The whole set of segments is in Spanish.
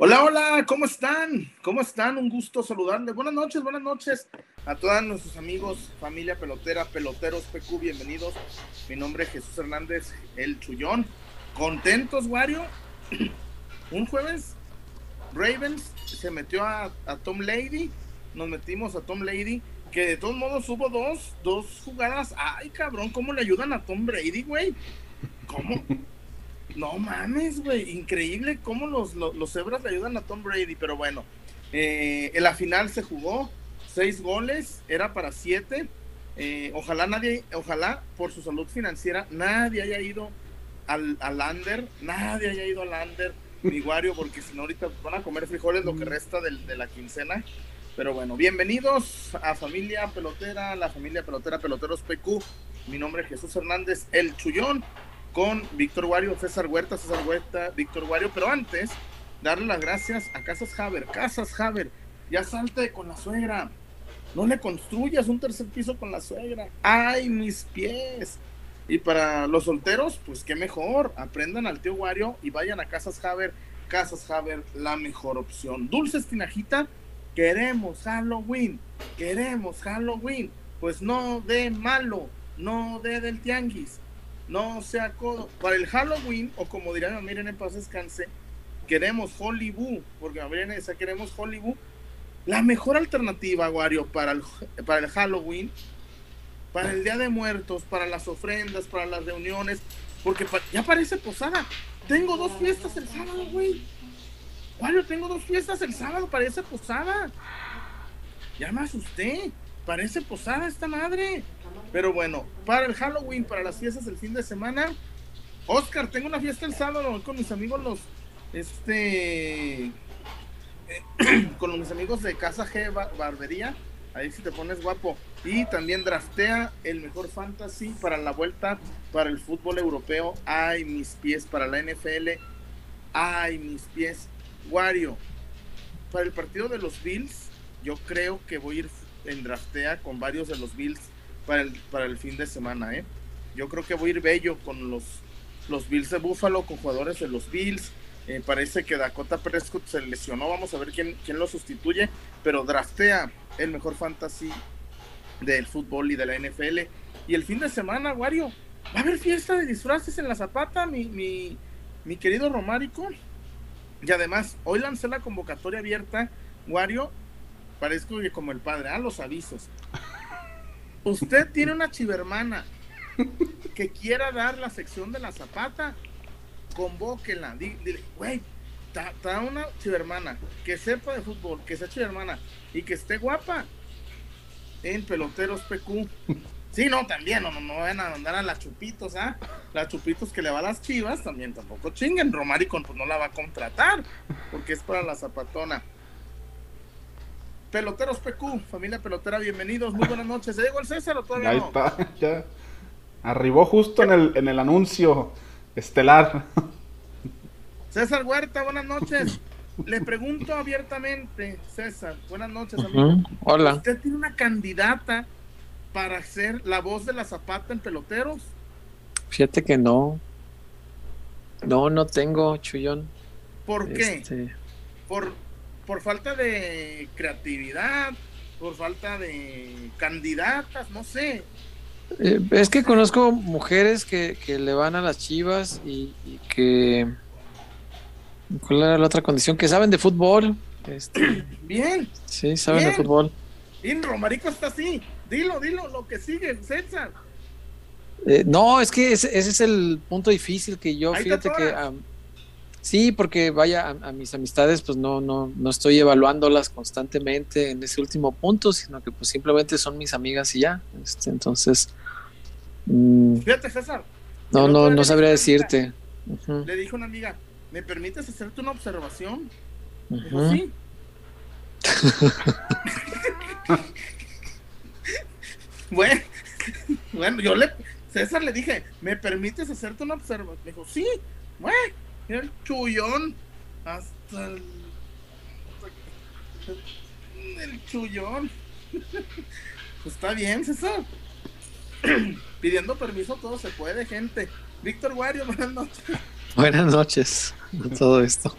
Hola, hola, ¿cómo están? ¿Cómo están? Un gusto saludarles. Buenas noches, buenas noches a todos nuestros amigos, familia pelotera, peloteros PQ, bienvenidos. Mi nombre es Jesús Hernández, el Chullón. ¿Contentos, Wario? Un jueves, Ravens se metió a, Tom Lady, nos metimos a Tom Lady, que de todos modos hubo dos, dos jugadas. Ay, cabrón, ¿cómo le ayudan a Tom Brady, güey? ¿Cómo? No mames, güey, increíble cómo los, los, cebras le ayudan a Tom Brady, pero bueno, eh, en la final se jugó, seis goles, era para siete. Eh, ojalá nadie, ojalá por su salud financiera, nadie haya ido al, al under, nadie haya ido al under, ni Wario, porque si no ahorita van a comer frijoles lo que mm. resta de la quincena. Pero bueno, bienvenidos a Familia Pelotera, la familia Pelotera, Peloteros PQ. Mi nombre es Jesús Hernández, el Chullón con Víctor Wario, César Huerta, César Huerta, Víctor Wario, pero antes, darle las gracias a Casas Haber. Casas Haber, ya salte con la suegra. No le construyas un tercer piso con la suegra. ¡Ay, mis pies! Y para los solteros, pues qué mejor. Aprendan al tío Wario y vayan a Casas Haber. Casas Haber, la mejor opción. Dulces Tinajita, queremos Halloween. Queremos Halloween. Pues no de malo, no de del tianguis no sea. Para el Halloween, o como dirán, miren en paz descanse, queremos Hollywood, porque miren esa queremos Hollywood. La mejor alternativa, Wario, para el, para el Halloween, para el Día de Muertos, para las ofrendas, para las reuniones, porque ya parece posada. Tengo dos fiestas el sábado, güey. Wario, tengo dos fiestas el sábado, parece posada. Ya me asusté. Parece posada esta madre. Pero bueno, para el Halloween, para las fiestas del fin de semana. Oscar, tengo una fiesta el sábado con mis amigos los. Este. con mis amigos de Casa G Barbería. Ahí si te pones guapo. Y también draftea el mejor fantasy para la vuelta para el fútbol europeo. Ay, mis pies para la NFL. Ay, mis pies. Wario. Para el partido de los Bills, yo creo que voy a ir en draftea con varios de los Bills para el, para el fin de semana, ¿eh? Yo creo que voy a ir bello con los, los Bills de Buffalo, con jugadores de los Bills. Eh, parece que Dakota Prescott se lesionó, vamos a ver quién, quién lo sustituye, pero draftea el mejor fantasy del fútbol y de la NFL. Y el fin de semana, Wario, va a haber fiesta de disfraces en la Zapata, mi, mi, mi querido Romárico. Y además, hoy lancé la convocatoria abierta, Wario, Parezco que como el padre, ah, los avisos. Usted tiene una chivermana que quiera dar la sección de la zapata, convóquela, dile, güey, está una chivermana que sepa de fútbol, que sea chivermana y que esté guapa en Peloteros PQ. Sí, no, también, no, no, no van a mandar a las chupitos, ¿ah? Las chupitos que le va a las chivas, también tampoco chinguen. Romaricon pues no la va a contratar, porque es para la zapatona. Peloteros PQ, familia pelotera, bienvenidos, muy buenas noches. ¿Se llegó el César o todavía Ahí está, ya. Arribó justo en el, en el anuncio estelar. César Huerta, buenas noches. Le pregunto abiertamente, César, buenas noches, amigo. Hola. ¿Usted tiene una candidata para ser la voz de la Zapata en peloteros? Fíjate que no. No, no tengo, Chullón. ¿Por qué? Este... Por por falta de creatividad, por falta de candidatas, no sé. Eh, es que conozco mujeres que, le van a las chivas y, que... ¿Cuál era la otra condición? Que saben de fútbol. Este, bien. Sí, saben de fútbol. Y Romarico está así. Dilo, dilo, lo que sigue, César. Eh, no, es que ese, es el punto difícil que yo, fíjate que Sí, porque vaya, a, mis amistades pues no, no, no estoy evaluándolas constantemente en ese último punto, sino que pues simplemente son mis amigas y ya. Este, entonces... Mm, Fíjate, César. No, no, no sabría decirte. Le dijo una amiga, ¿me permites hacerte una observación? sí. bueno, bueno, yo le, César le dije, ¿me permites hacerte una observación? dijo, sí, bueno el chullón. Hasta el. El chullón. Pues está bien, César. Pidiendo permiso todo se puede, gente. Víctor Wario, buenas noches. Buenas noches a todo esto.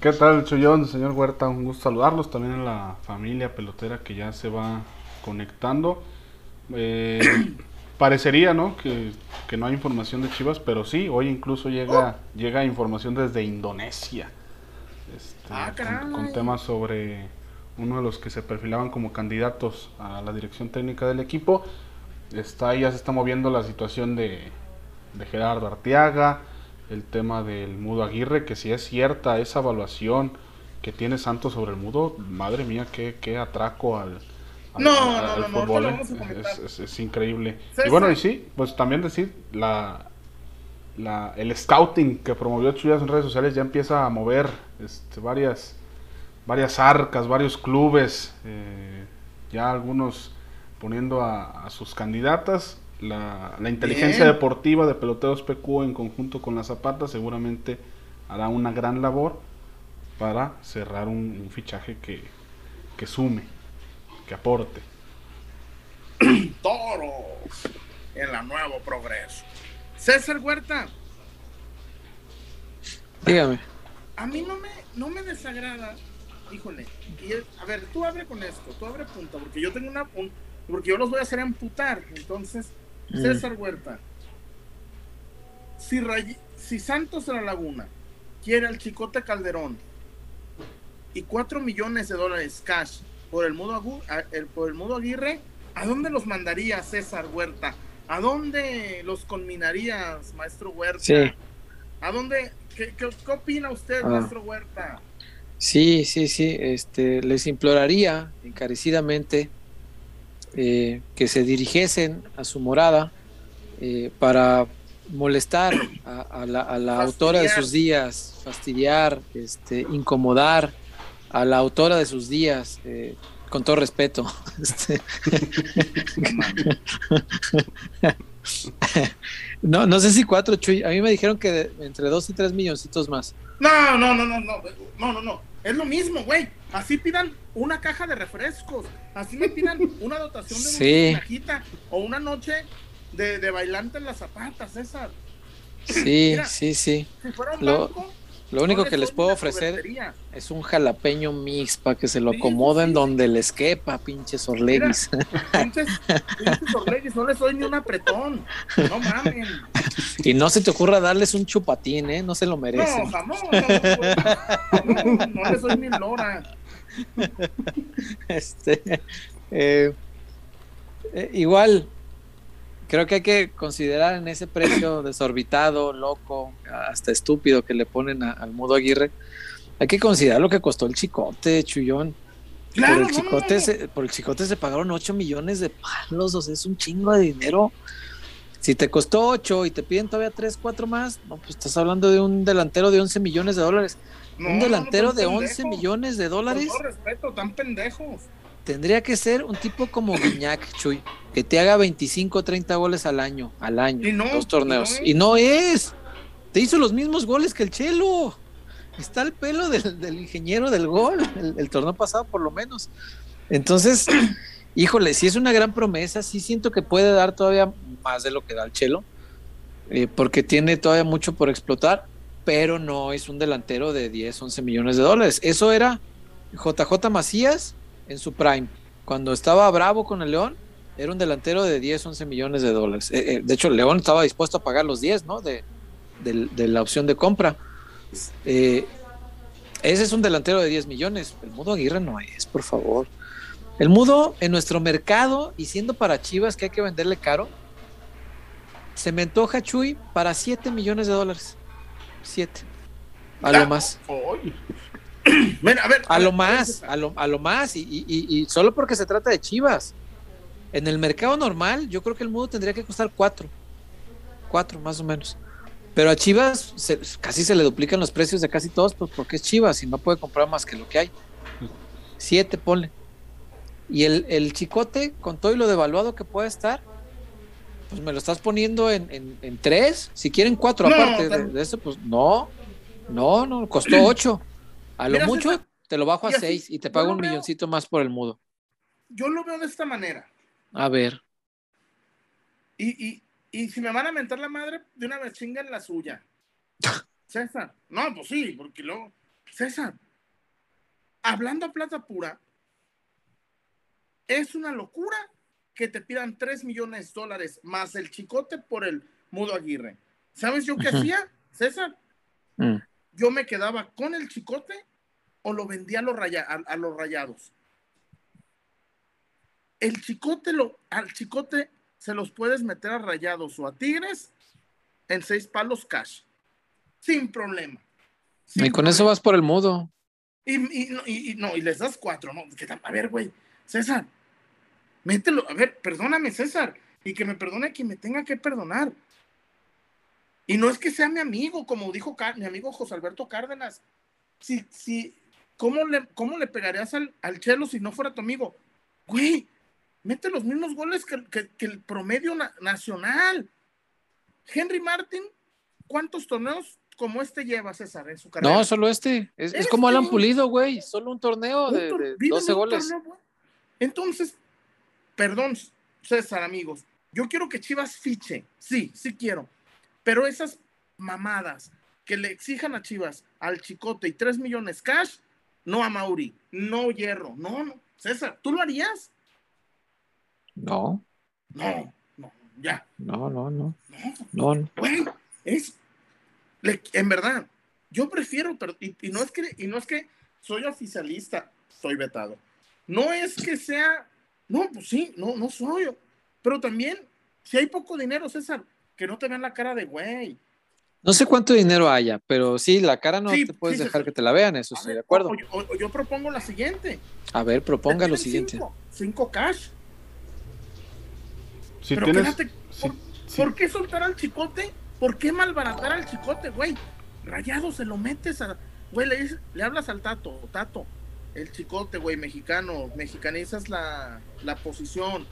¿Qué tal, Chuyón, señor Huerta? Un gusto saludarlos también en la familia pelotera que ya se va conectando. Eh, parecería, ¿no? Que, no hay información de Chivas, pero sí, hoy incluso llega, llega información desde Indonesia. Este, ah, con, temas sobre uno de los que se perfilaban como candidatos a la dirección técnica del equipo. Está, ya se está moviendo la situación de, de Gerardo Arteaga, el tema del Mudo Aguirre, que si es cierta esa evaluación que tiene Santos sobre el Mudo, madre mía, qué, qué atraco al, no, fútbol. ¿eh? es, increíble. y bueno, y sí, pues también decir, la, la, el scouting que promovió Chuyas en redes sociales ya empieza a mover este, varias, varias arcas, varios clubes, eh, ya algunos poniendo a sus candidatas la, inteligencia deportiva de Peloteros PQ en conjunto con la Zapata seguramente hará una gran labor para cerrar un, fichaje que, que, sume, que aporte. Toro en la nuevo progreso. César Huerta. Dígame. A mí no me, no me desagrada, híjole. Y a ver, tú abre con esto, tú abre punta, porque yo tengo una. porque yo los voy a hacer amputar. Entonces, Mm. César Huerta. Si, si Santos de la Laguna quiere al Chicote Calderón y cuatro millones de dólares cash por el mudo, por el mudo Aguirre, ¿a dónde los mandaría César Huerta? ¿A dónde los conminarías, maestro Huerta? ¿A dónde? ¿Qué, opina usted, ah. maestro Huerta? Sí, sí, sí. Este, les imploraría encarecidamente eh, que se dirigiesen a su morada eh, para molestar a, la, autora de sus días, fastidiar, este, incomodar a la autora de sus días, eh, con todo respeto. Este. no, no sé si cuatro, Chuy. A mí me dijeron que entre dos y tres milloncitos más. No, no, no, no, no, no, no, no. Es lo mismo, güey. Así pidan una caja de refrescos. Así me pidan una dotación de una cajita o una noche de, de, bailante en las zapatas, César. Sí, sí, sí. lo, lo único que les puedo ofrecer es un jalapeño mix para que se lo acomoden donde les quepa, pinches orlegis. pinches, pinches no les doy ni un apretón. No mames. Y no se te ocurra darles un chupatín, ¿eh? No se lo merecen. No, jamás. No, no, no les doy ni lora. Este, eh, eh, igual, creo que hay que considerar en ese precio desorbitado, loco, hasta estúpido que le ponen al Mudo Aguirre, hay que considerar lo que costó el chicote, Chullón. por, el chicote se, por el chicote se pagaron 8 millones de palos, o sea, es un chingo de dinero. Si te costó 8 y te piden todavía 3, 4 más, no, pues estás hablando de un delantero de 11 millones de dólares un delantero de 11 millones de dólares. Con respeto, tan pendejos. Tendría que ser un tipo como Guiñac, Chuy, que te haga 25 o 30 goles al año, al año, y dos torneos. Y no, es. Te hizo los mismos goles que el Chelo. Está el pelo del, ingeniero del gol, el, torneo pasado por lo menos. Entonces, híjole, si es una gran promesa, sí siento que puede dar todavía más de lo que da el Chelo, eh, porque tiene todavía mucho por explotar pero no es un delantero de 10, 11 millones de dólares. Eso era JJ Macías en su prime. Cuando estaba bravo con el León, era un delantero de 10, 11 millones de dólares. Eh, eh, de hecho, el León estaba dispuesto a pagar los 10, ¿no? De, la opción de compra. Eh, ese es un delantero de 10 millones. El Mudo Aguirre no es, por favor. El Mudo en nuestro mercado y siendo para Chivas que hay que venderle caro, se me antoja Chuy para 7 millones de dólares. Siete. A lo más. a, lo más, a lo, a lo más, y, solo porque se trata de Chivas. En el mercado normal, yo creo que el mudo tendría que costar cuatro. Cuatro, más o menos. Pero a Chivas casi se le duplican los precios de casi todos, pues porque es Chivas y no puede comprar más que lo que hay. Siete, ponle. Y el, el chicote, con todo y lo devaluado que puede estar, pues me lo estás poniendo en, en, tres. Si quieren cuatro aparte de, eso, pues no, no, no, costó ocho. A lo mucho te lo bajo a seis y te pago un milloncito más por el mudo. Yo lo veo de esta manera. A ver. Y, y, y si me van a mentar la madre, de una vez chingan la suya. César. No, pues sí, porque luego. César, hablando a plata pura, es una locura que te pidan 3 millones de dólares más el chicote por el Mudo Aguirre. ¿Sabes yo qué hacía, César? Mm. Yo me quedaba con el chicote o lo vendía a los, a, los rayados. El chicote, lo, al chicote se los puedes meter a rayados o a tigres en seis palos cash. Sin problema. y con eso vas por el mudo. Y, no, y les das cuatro, ¿no? A ver, güey, César, mételo, a ver, perdóname, César, y que me perdone quien me tenga que perdonar. Y no es que sea mi amigo, como dijo mi amigo José Alberto Cárdenas. Si, si, ¿cómo le, cómo le pegarías al, Chelo si no fuera tu amigo? Güey, mete los mismos goles que, el promedio nacional. Henry Martin, ¿cuántos torneos como este lleva César en su carrera? No, solo este. Es, como Alan Pulido, güey. Solo un torneo de, 12 goles. Entonces, perdón, César, amigos. Yo quiero que Chivas fiche. Sí, sí quiero. Pero esas mamadas que le exijan a Chivas al Chicote y 3 millones cash, no a Mauri, no Hierro, no, no. César, ¿tú lo harías? No. No, no, ya. No, no, no. No, no. Bueno, es, en verdad, yo prefiero, pero, y, no es que, y no es que soy oficialista, soy vetado. No es que sea, no, pues sí, no, no soy yo. Pero también, si hay poco dinero, César, que no te vean la cara de güey. No sé cuánto dinero haya, pero sí, la cara no te puedes dejar que te la vean, eso estoy de acuerdo. yo propongo la siguiente. A ver, proponga lo siguiente. Cinco, cash. Si pero tienes, ¿por, qué soltar al chicote? ¿Por qué malbaratar al chicote, güey? Rayado, se lo metes a. Güey, le, le hablas al tato, tato. El chicote, güey, mexicano. Mexicanizas la, la posición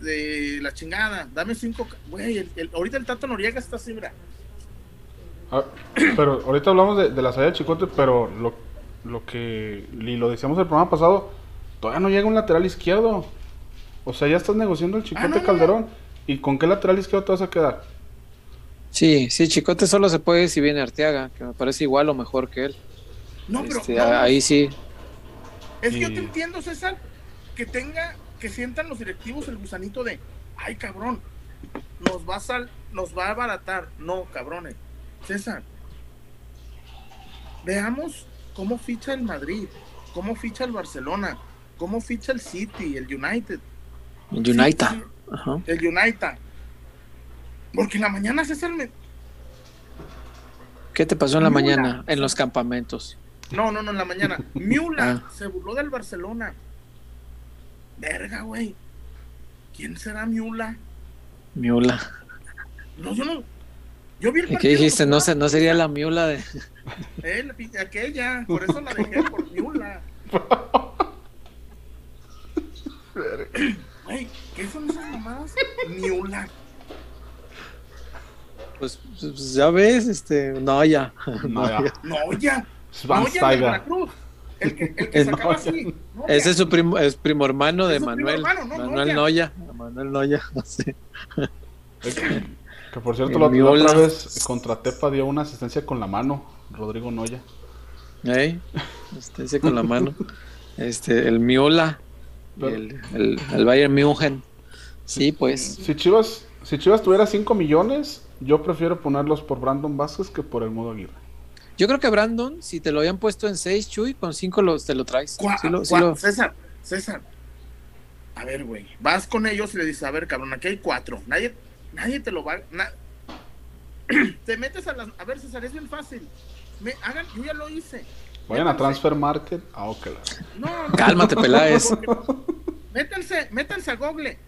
de la chingada. Dame cinco. Güey, ahorita el Tato Noriega está así, mira. Ah, pero ahorita hablamos de, la salida de Chicote, pero lo, lo que y lo decíamos el programa pasado, todavía no llega un lateral izquierdo. O sea, ya estás negociando el Chicote ah, Calderón. ¿Y con qué lateral izquierdo te vas a quedar? Sí, sí, Chicote solo se puede si viene Arteaga, que me parece igual o mejor que él. No, pero. Este, ahí sí. Es que yo te entiendo, César, que tenga que sientan los directivos el gusanito de, ay cabrón, nos va a, nos va a abaratar. No, cabrones. César, veamos cómo ficha el Madrid, cómo ficha el Barcelona, cómo ficha el City, el United. El United. El United. Porque en la mañana, César, me... ¿Qué te pasó en la mañana en los campamentos? No, no, no, en la mañana. Miula ah. se burló del Barcelona. Verga, güey. ¿Quién será Miula? Miula. No, yo no. Yo vi el ¿Qué dijiste? No, no sería la Miula de. Eh, aquella. Por eso la dejé por Miula. Güey, ¿qué son esas mamadas? Miula. Pues, pues, ya ves, este. No, ya. No, ya. No, ya. No, ya El que, el que sacaba así. Ese es su primo, es primo hermano de Manuel. Manuel Noya. Manuel Noya, Que, por cierto, la, otra vez contra Tepa dio una asistencia con la mano, Rodrigo Noya. ¿Eh? Asistencia con la mano. Este, el Miola. el, el, el, Bayern München. Sí, pues. Si Chivas, si Chivas tuviera 5 millones, yo prefiero ponerlos por Brandon Vázquez que por el modo Aguirre. Yo creo que Brandon, si te lo habían puesto en 6, Chuy, con 5 te lo traes. César, César. A ver, güey. Vas con ellos y le dices, a ver, cabrón, aquí hay 4. Nadie, nadie te lo va. te metes a las. A ver, César, es bien fácil. Me, hagan, yo ya lo hice. Vayan a Transfer Market. Ah, ok. No, Cálmate, Peláez. métanse, métanse a Google.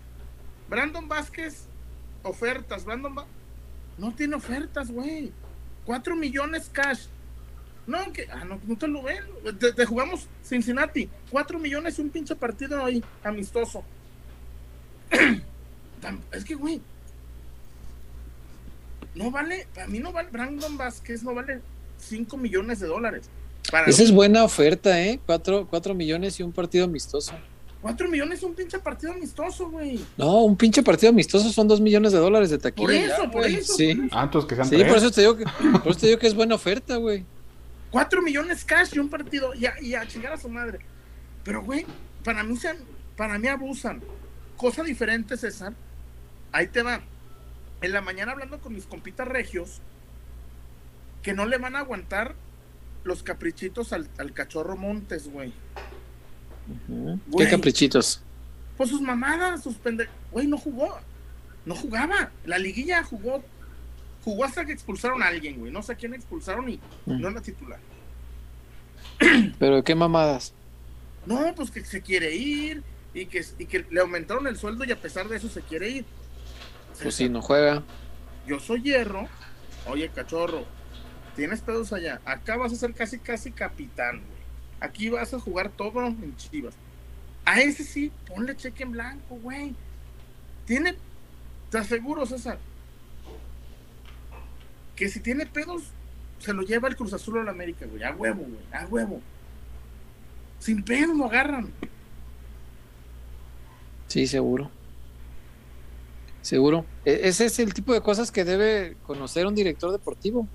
Brandon Vázquez, ofertas. Brandon No tiene ofertas, güey. 4 millones cash. No, que, ah, no, no te lo ven. Te, jugamos Cincinnati. 4 millones y un pinche partido ahí, amistoso. es que, güey. No vale, para mí no vale, Brandon Vázquez no vale 5 millones de dólares. Esa es buena oferta, ¿eh? 4, millones y un partido amistoso. 4 millones y un pinche partido amistoso, güey. No, un pinche partido amistoso son 2 millones de dólares de taquilla. Por eso, por eso. Sí. Ah, entonces que sean Sí, por eso, te digo que, por eso te digo que es buena oferta, güey. Cuatro millones cash y un partido y a, y a chingar a su madre. Pero, güey, para mí, se, para mí abusan. Cosa diferente, César. Ahí te va. En la mañana hablando con mis compitas regios, que no le van a aguantar los caprichitos al, cachorro Montes, güey. ¿Qué caprichitos? Pues sus mamadas, sus pendejos. Güey, no jugó. No jugaba. La liguilla jugó. Jugó hasta que expulsaron a alguien, güey. No sé a quién expulsaron y no no la titular. ¿Pero qué mamadas? No, pues que se quiere ir y que, y que le aumentaron el sueldo y a pesar de eso se quiere ir. Pues si no juega. Yo soy hierro. Oye, cachorro, tienes pedos allá. Acá vas a ser casi, casi capitán, güey. Aquí vas a jugar todo en chivas. A ese sí, ponle cheque en blanco, güey. Tiene, te aseguro, César, que si tiene pedos, se lo lleva el Cruz Azul a la América, güey. A huevo, güey. A huevo. Sin pedo lo agarran. Sí, seguro. Seguro. E, ese es el tipo de cosas que debe conocer un director deportivo.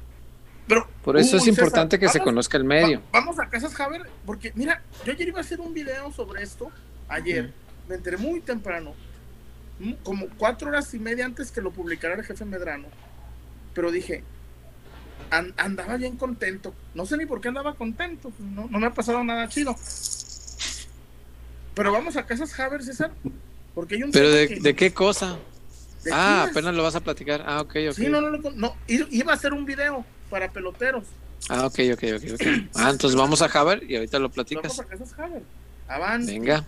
Pero, Por eso es importante que se conozca el medio. vamos a Casas Javier, porque mira, yo ayer iba a hacer un video sobre esto. Ayer me enteré muy temprano, como cuatro horas y media antes que lo publicara el jefe Medrano. Pero dije, andaba bien contento. No sé ni por qué andaba contento. No, no me ha pasado nada chido. Pero vamos a Casas Haber, César. Porque hay un ¿Pero de, qué cosa? ah, apenas lo vas a platicar. Ah, ok, ok. Sí, no, no, no, no. Iba a hacer un video para peloteros. Ah, ok, ok, ok. okay. Ah, entonces vamos a Haber y ahorita lo platicas. Vamos a Casas Haber. Avance. Venga.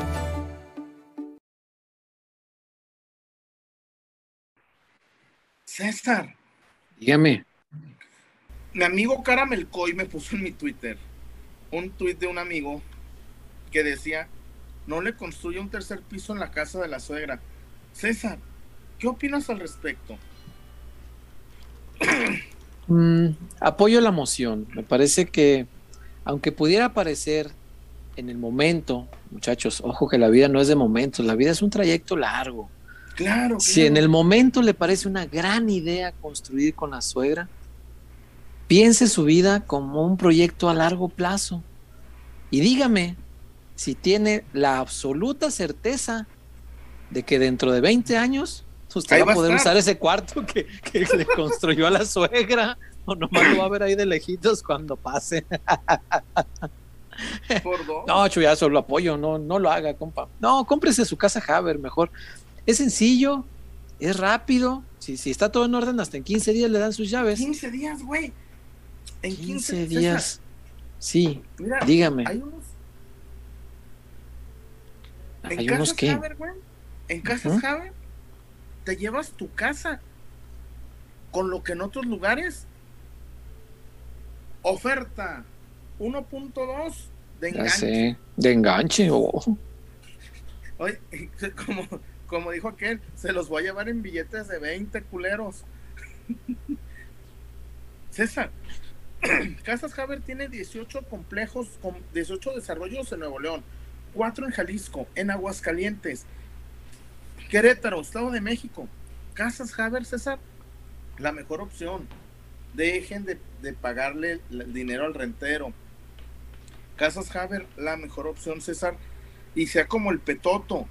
César. Dígame. Mi amigo Caramelcoy me puso en mi Twitter un tweet de un amigo que decía, no le construye un tercer piso en la casa de la suegra. César, ¿qué opinas al respecto? Mm, apoyo la moción. Me parece que, aunque pudiera parecer en el momento, muchachos, ojo que la vida no es de momentos, la vida es un trayecto largo. Claro. Si en el momento le parece una gran idea construir con la suegra, piense su vida como un proyecto a largo plazo. Y dígame si tiene la absoluta certeza de que dentro de 20 años usted va a poder usar ese cuarto que, le construyó a la suegra o nomás lo va a ver ahí de lejitos cuando pase. No, chuyazo, lo apoyo, no, no lo haga, compa. No, cómprese su casa Haber mejor. Es sencillo, es rápido. Si, si está todo en orden, hasta en 15 días le dan sus llaves. 15 días, güey. En 15, días. Sí, dígame. Hay unos. ¿Hay en unos qué? en Casas te llevas tu casa con lo que en otros lugares oferta 1.2 de enganche. de enganche. Oh. Oye, como, como dijo aquel, se los voy a llevar en billetes de 20 culeros. César, Casas Haber tiene 18 complejos, con 18 desarrollos en Nuevo León, 4 en Jalisco, en Aguascalientes, Querétaro, Estado de México. Casas Haber, César, la mejor opción. Dejen de, de pagarle el dinero al rentero. Casas Haber, la mejor opción, César. Y sea como el Petoto,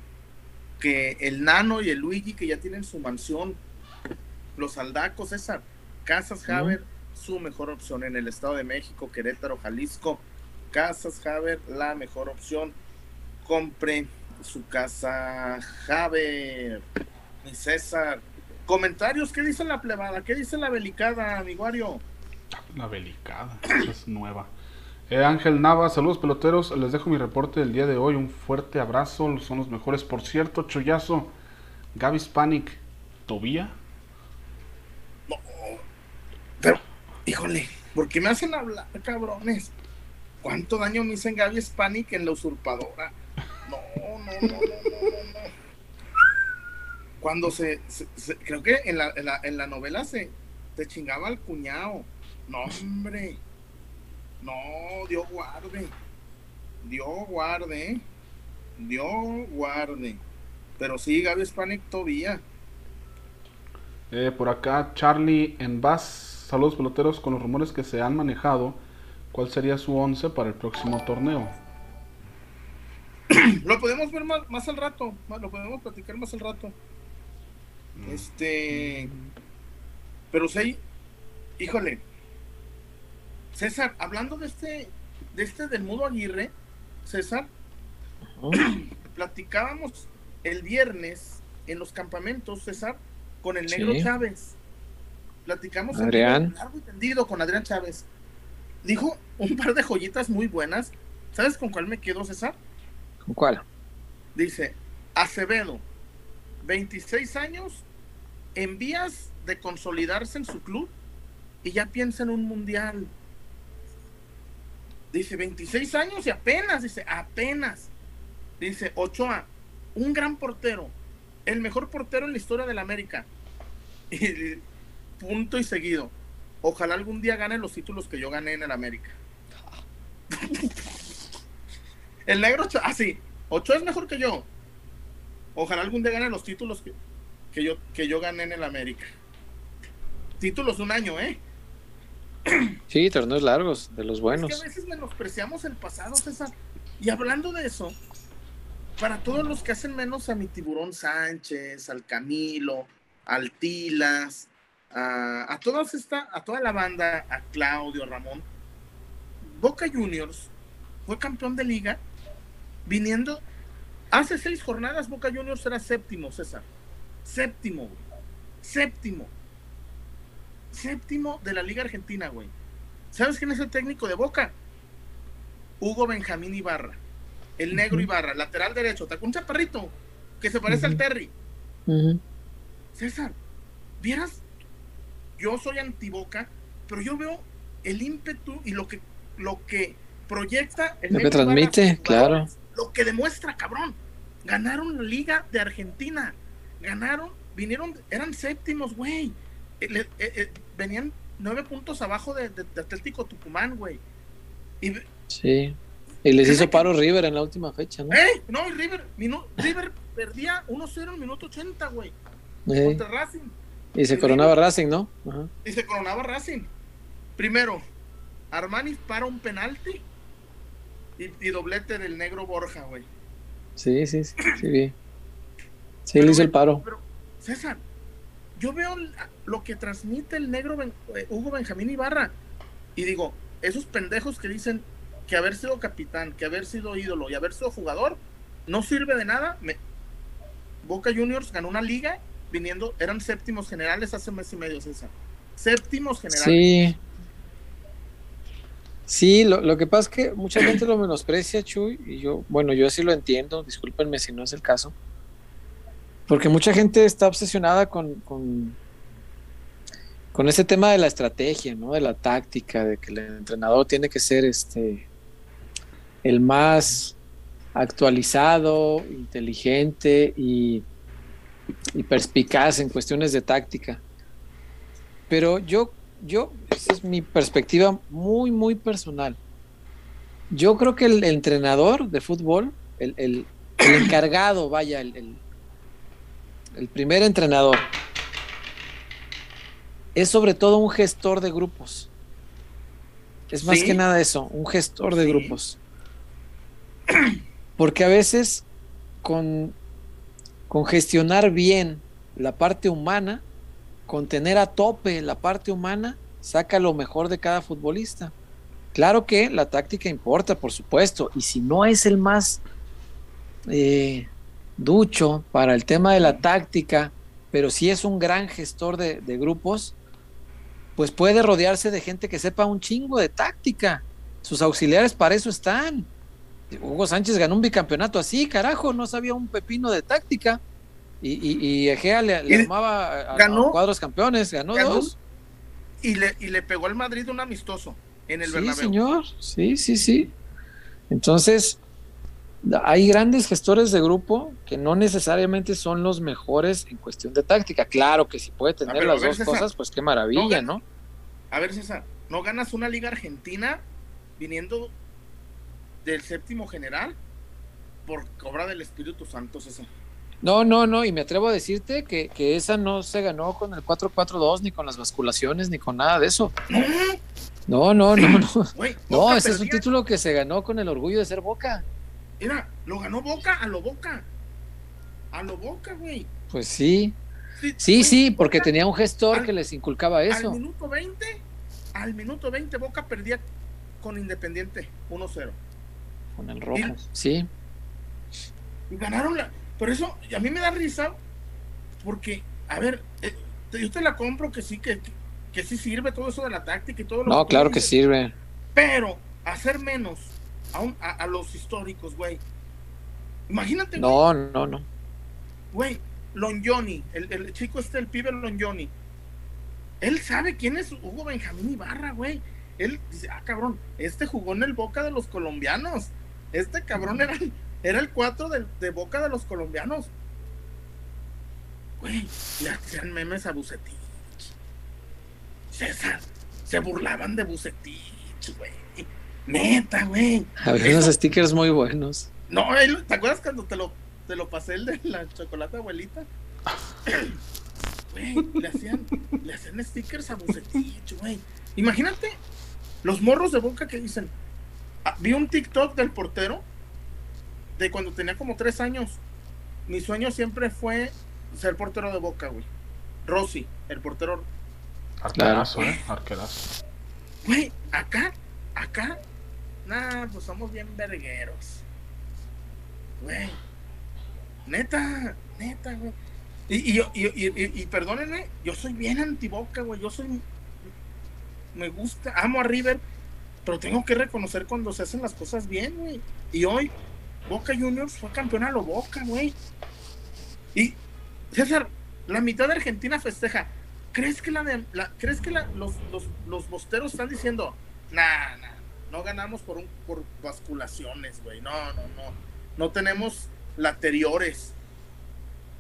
que el Nano y el Luigi que ya tienen su mansión, los Aldacos, César, Casas Haber, su mejor opción en el Estado de México, Querétaro, Jalisco, Casas Haber, la mejor opción. Compre su casa Haber, mi César. Comentarios, ¿qué dice la plebada? ¿Qué dice la belicada, amiguario? La belicada, es nueva. Eh, Ángel Nava, saludos peloteros. Les dejo mi reporte del día de hoy. Un fuerte abrazo. Son los mejores. Por cierto, Chollazo, Gaby Panic, Tobía. Híjole, ¿por qué me hacen hablar, cabrones? ¿Cuánto daño me en Gaby Spanik en la usurpadora? No, no, no, no, no, no. Cuando se, creo que en la, en la, novela se, se chingaba al cuñado. No, hombre. No, Dios guarde. Dios guarde. Dios guarde. Pero sí, Gaby Spanik todavía. Eh, por acá, Charlie en Bass. Saludos peloteros con los rumores que se han manejado. ¿Cuál sería su once para el próximo torneo? Lo podemos ver más, al rato. Lo podemos platicar más al rato. Mm. Este. Pero sí, híjole. César, hablando de este, de este del Mudo Aguirre, César, platicábamos el viernes en los campamentos, César, con el negro Chávez. Platicamos Adrián. largo y tendido con Adrián Chávez. Dijo un par de joyitas muy buenas. ¿Sabes con cuál me quedo, César? ¿Con cuál? Dice, Acevedo, 26 años, en vías de consolidarse en su club y ya piensa en un mundial. Dice, 26 años y apenas, dice, apenas. Dice, Ochoa, un gran portero, el mejor portero en la historia de la América. Y, punto y seguido. Ojalá algún día gane los títulos que yo gané en el América. el negro, ah, sí, Ochoa es mejor que yo. Ojalá algún día gane los títulos que, que, yo, que yo gané en el América. Títulos un año, ¿eh? Sí, torneos largos, de los buenos. Es que a veces menospreciamos el pasado, César. Y hablando de eso, para todos los que hacen menos a mi tiburón Sánchez, al Camilo, al Tilas, a, todas esta, a toda la banda, a Claudio, a Ramón, Boca Juniors fue campeón de liga viniendo hace seis jornadas Boca Juniors era séptimo, César. Séptimo, Séptimo. Séptimo de la Liga Argentina, güey. ¿Sabes quién es el técnico de Boca? Hugo Benjamín Ibarra el negro Ibarra, lateral derecho, está un chaparrito que se parece al Terry. César, vieras, yo soy antiboca, pero yo veo el ímpetu y lo que, lo que proyecta el Lo que transmite, claro. Lo que demuestra, cabrón. Ganaron la Liga de Argentina. Ganaron, vinieron, eran séptimos, güey. Eh, eh, eh, venían nueve puntos abajo de, Atlético Tucumán, güey. sí. Y les hizo paro River en la última fecha, ¿no? ¡Eh! No, River, River perdía 1-0 en el minuto 80, güey. Contra Racing. Y se coronaba Racing, ¿no? Y se coronaba Racing. Primero, Armani para un penalti y, doblete del negro Borja, güey. Sí, sí, sí, sí, bien. Sí, le hizo el paro. Pero, César, yo veo lo que transmite el negro eh, Hugo Benjamín Ibarra y digo, esos pendejos que dicen que haber sido capitán, que haber sido ídolo y haber sido jugador no sirve de nada. Boca Juniors ganó una liga viniendo, eran séptimos generales hace un mes y medio, César. Séptimos generales. Sí. Sí, lo, que pasa es que mucha gente lo menosprecia, Chuy, y yo, bueno, yo así lo entiendo, discúlpenme si no es el caso, porque mucha gente está obsesionada con, con, ese tema de la estrategia, ¿no? De la táctica, de que el entrenador tiene que ser este el más actualizado, inteligente y, perspicaz en cuestiones de táctica. Pero yo, yo, esa es mi perspectiva muy, muy personal. Yo creo que el, entrenador de fútbol, el, encargado, vaya, el, el, primer entrenador, es sobre todo un gestor de grupos. Es más que nada eso, un gestor de grupos. Porque a veces con, con gestionar bien la parte humana, con tener a tope la parte humana, saca lo mejor de cada futbolista. Claro que la táctica importa, por supuesto, y si no es el más eh, ducho para el tema de la táctica, pero si es un gran gestor de, de, grupos, pues puede rodearse de gente que sepa un chingo de táctica. Sus auxiliares para eso están. Hugo Sánchez ganó un bicampeonato así, carajo, no sabía un pepino de táctica. Y, y, Egea le, armaba a, cuadros campeones, ganó, dos. y le, y le pegó al Madrid un amistoso en el sí, señor, sí, sí, sí. Entonces, hay grandes gestores de grupo que no necesariamente son los mejores en cuestión de táctica. Claro que si puede tener las dos cosas, pues qué maravilla, ¿no? A ver, César, ¿no ganas una liga argentina viniendo del séptimo general por obra del Espíritu Santo, César? No, no, no, y me atrevo a decirte que, que esa no se ganó con el 4-4-2, ni con las basculaciones, ni con nada de eso. No, no, no, no. no, ese es un título que se ganó con el orgullo de ser Boca. Mira, lo ganó Boca a lo Boca. A lo Boca, güey. Pues sí. Sí, sí, porque tenía un gestor que les inculcaba eso. Al minuto 20, al minuto 20 Boca perdía con Independiente 1-0. Con el rojo, sí. Y ganaron la... Por eso, a mí me da risa, porque, a ver, eh, yo te la compro que sí, que, que, sí sirve todo eso de la táctica y todo lo No, claro que sirve. Pero hacer menos a, a, los históricos, güey. Imagínate. No, no, no. Güey, Lonjoni, el, el chico este, el pibe Lonjoni. Él sabe quién es Hugo Benjamín Ibarra, güey. Él dice, ah, cabrón, este jugó en el Boca de los colombianos. Este cabrón era, era el 4 de, de Boca de los colombianos. Güey, le hacían memes a Bucetich. César, se burlaban de Bucetich, güey. Neta, güey. Había unos stickers muy buenos. No, ¿te acuerdas cuando te lo, te lo pasé el de la chocolate abuelita? Güey, le hacían, le hacían stickers a Bucetich, güey. Imagínate los morros de boca que dicen. Ah, vi un TikTok del portero de cuando tenía como tres años. Mi sueño siempre fue ser portero de boca, güey. Rossi, el portero. Arquerazo, ¿eh? Arquerazo. Güey, acá, acá Nah, pues somos bien vergueros. Güey. Neta, neta, güey. Y, y, y, y, perdónenme, yo soy bien antiboca, güey. Yo soy. Me gusta, amo a River, pero tengo que reconocer cuando se hacen las cosas bien, güey. Y hoy, Boca Juniors fue campeón a lo Boca, güey. Y, César, la mitad de Argentina festeja. ¿Crees que la, ¿crees que los, los, los bosteros están diciendo, nah, nah, no ganamos por un por basculaciones, güey. No, no, no. No tenemos lateriores.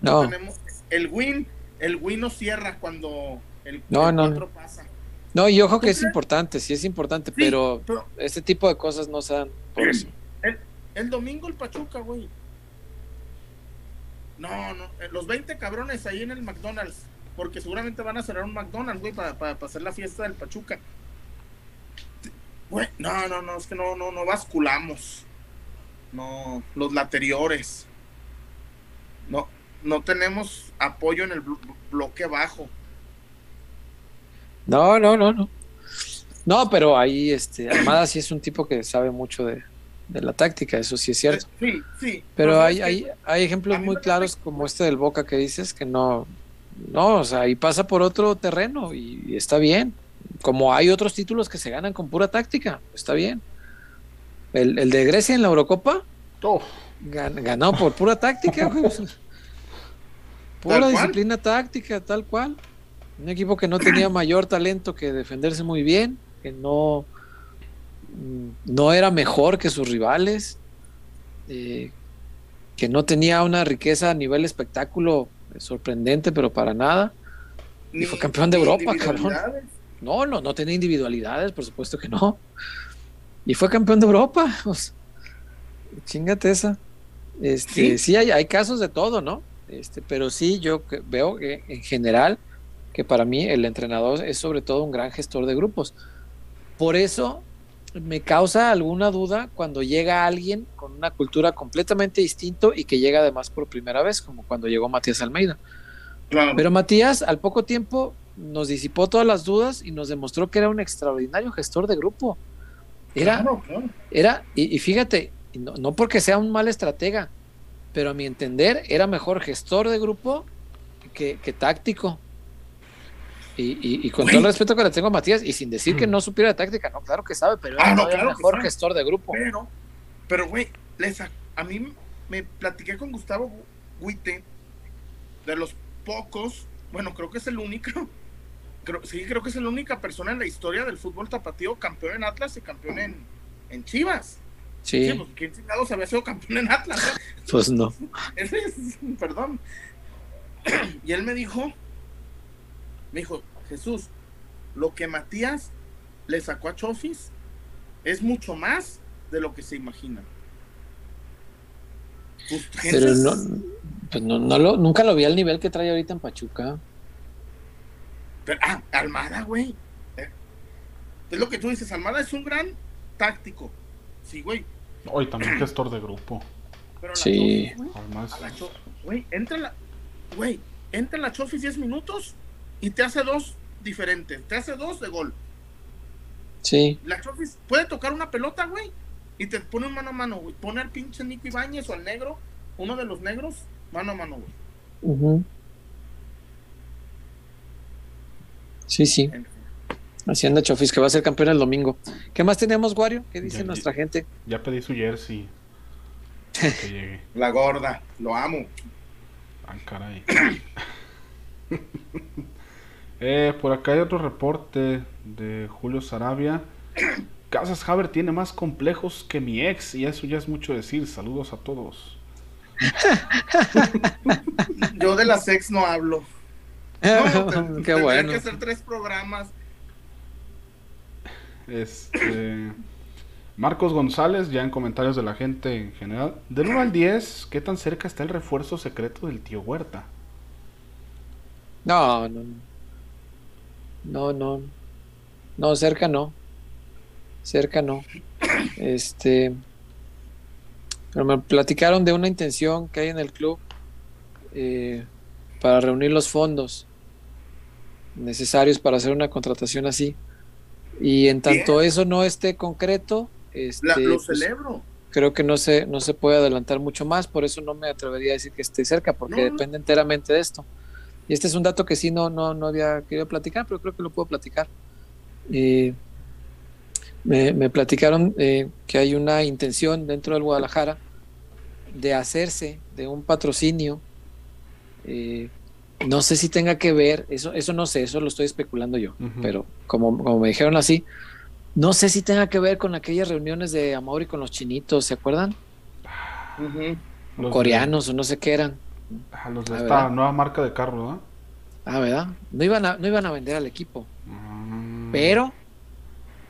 No. tenemos el win, el win no cierra cuando el, no, no. pasa. No, y ojo que es importante, sí es importante, pero, este tipo de cosas no se dan por eso. El, domingo el Pachuca, güey. No, no, eh, los 20 cabrones ahí en el McDonald's, porque seguramente van a cerrar un McDonald's, güey, para, para hacer la fiesta del Pachuca no, no, no, es que no, no, no basculamos. No, los lateriores. No, no tenemos apoyo en el bloque bajo. No, no, no, no. No, pero ahí, este, Armada sí es un tipo que sabe mucho de, la táctica, eso sí es cierto. Sí, sí. Pero hay, hay, hay ejemplos muy claros como este del Boca que dices que no, no, o sea, ahí pasa por otro terreno y está bien como hay otros títulos que se ganan con pura táctica, está bien. El, de Grecia en la Eurocopa ganó por pura táctica, pura disciplina táctica, tal cual. Un equipo que no tenía mayor talento que defenderse muy bien, que no, no era mejor que sus rivales, eh, que no tenía una riqueza a nivel espectáculo sorprendente, pero para nada. Y fue campeón de Europa, cabrón. No, no, no tenía individualidades, por supuesto que no. Y fue campeón de Europa. chingate esa. Este, sí, hay, hay, casos de todo, ¿no? Este, pero sí, yo veo que en general que para mí el entrenador es sobre todo un gran gestor de grupos. Por eso me causa alguna duda cuando llega alguien con una cultura completamente distinto y que llega además por primera vez, como cuando llegó Matías Almeida. Pero Matías al poco tiempo nos disipó todas las dudas y nos demostró que era un extraordinario gestor de grupo. Era, era y, fíjate, no, porque sea un mal estratega, pero a mi entender era mejor gestor de grupo que, táctico. Y, con todo el respeto que le tengo a Matías, y sin decir que mm. no supiera de táctica, no, claro que sabe, pero ah, era mejor gestor de grupo. Pero, pero güey, a mí me platiqué con Gustavo Guite de los pocos, bueno, creo que es el único creo, sí, creo que es la única persona en la historia del fútbol tapatío campeón en Atlas y campeón en, en Chivas. Sí. Sí, pues ¿quién chingados había sido campeón en Atlas? no? Pues no. Es- perdón. Y él me dijo, me dijo, Jesús, lo que Matías le sacó a Chofis es mucho más de lo que se imagina. Pues, Pero no, pues no, no lo, nunca lo vi al nivel que trae ahorita en Pachuca. Pero- ah, Almada, güey. Eh, Es lo que tú dices, Almada es un gran táctico. Sí, güey. Hoy también gestor de grupo. Pero la Sí. Chofis, güey, Además, a la Cho- Güey, entra la. Güey, entra la Chofis 10 minutos y te hace dos diferentes. Te hace dos de gol. Sí. La Chofis puede tocar una pelota, güey. Y te pone un mano a mano, güey. Pone al pinche Nico Ibáñez o al negro, uno de los negros, mano a mano, güey. Ujú. Sí, sí. Anda Chofis, que va a ser campeón el domingo. ¿Qué más tenemos, Wario? ¿Qué dice Ya- nuestra gente? ya pedí su jersey. para que llegue. La gorda, lo amo. Ah, caray. Eh, por acá hay otro reporte de Julio Sarabia. Casas Haber tiene más complejos que mi ex y eso ya es mucho decir. Saludos a todos. Yo de las ex no hablo. No, te- Qué tendría bueno. que hacer tres programas. Este, Marcos González, ya en comentarios de la gente en general. Del 1 al 10, ¿qué tan cerca está el refuerzo secreto del tío Huerta? No, no, no. No, no. No, cerca no. Cerca no. Este. Pero me platicaron de una intención que hay en el club eh, para reunir los fondos necesarios para hacer una contratación así. Y en tanto eso no esté concreto, este, La- lo pues, celebro. creo que no se, no se puede adelantar mucho más, por eso no me atrevería a decir que esté cerca, porque no. depende enteramente de esto. Y este es un dato que sí no, no, no había querido platicar, pero creo que lo puedo platicar. Eh, me, me platicaron eh, que hay una intención dentro del Guadalajara de hacerse de un patrocinio. eh, no sé si tenga que ver, eso, eso no sé, eso lo estoy especulando yo, pero como, como me dijeron así, no sé si tenga que ver con aquellas reuniones de Amaury con los chinitos, ¿se acuerdan? Los de- Coreanos o no sé qué eran. ah, los de Ah, esta ¿verdad? nueva marca de carro, ¿verdad? Ah, ¿verdad? No iban a, no iban a vender al equipo, Mm. pero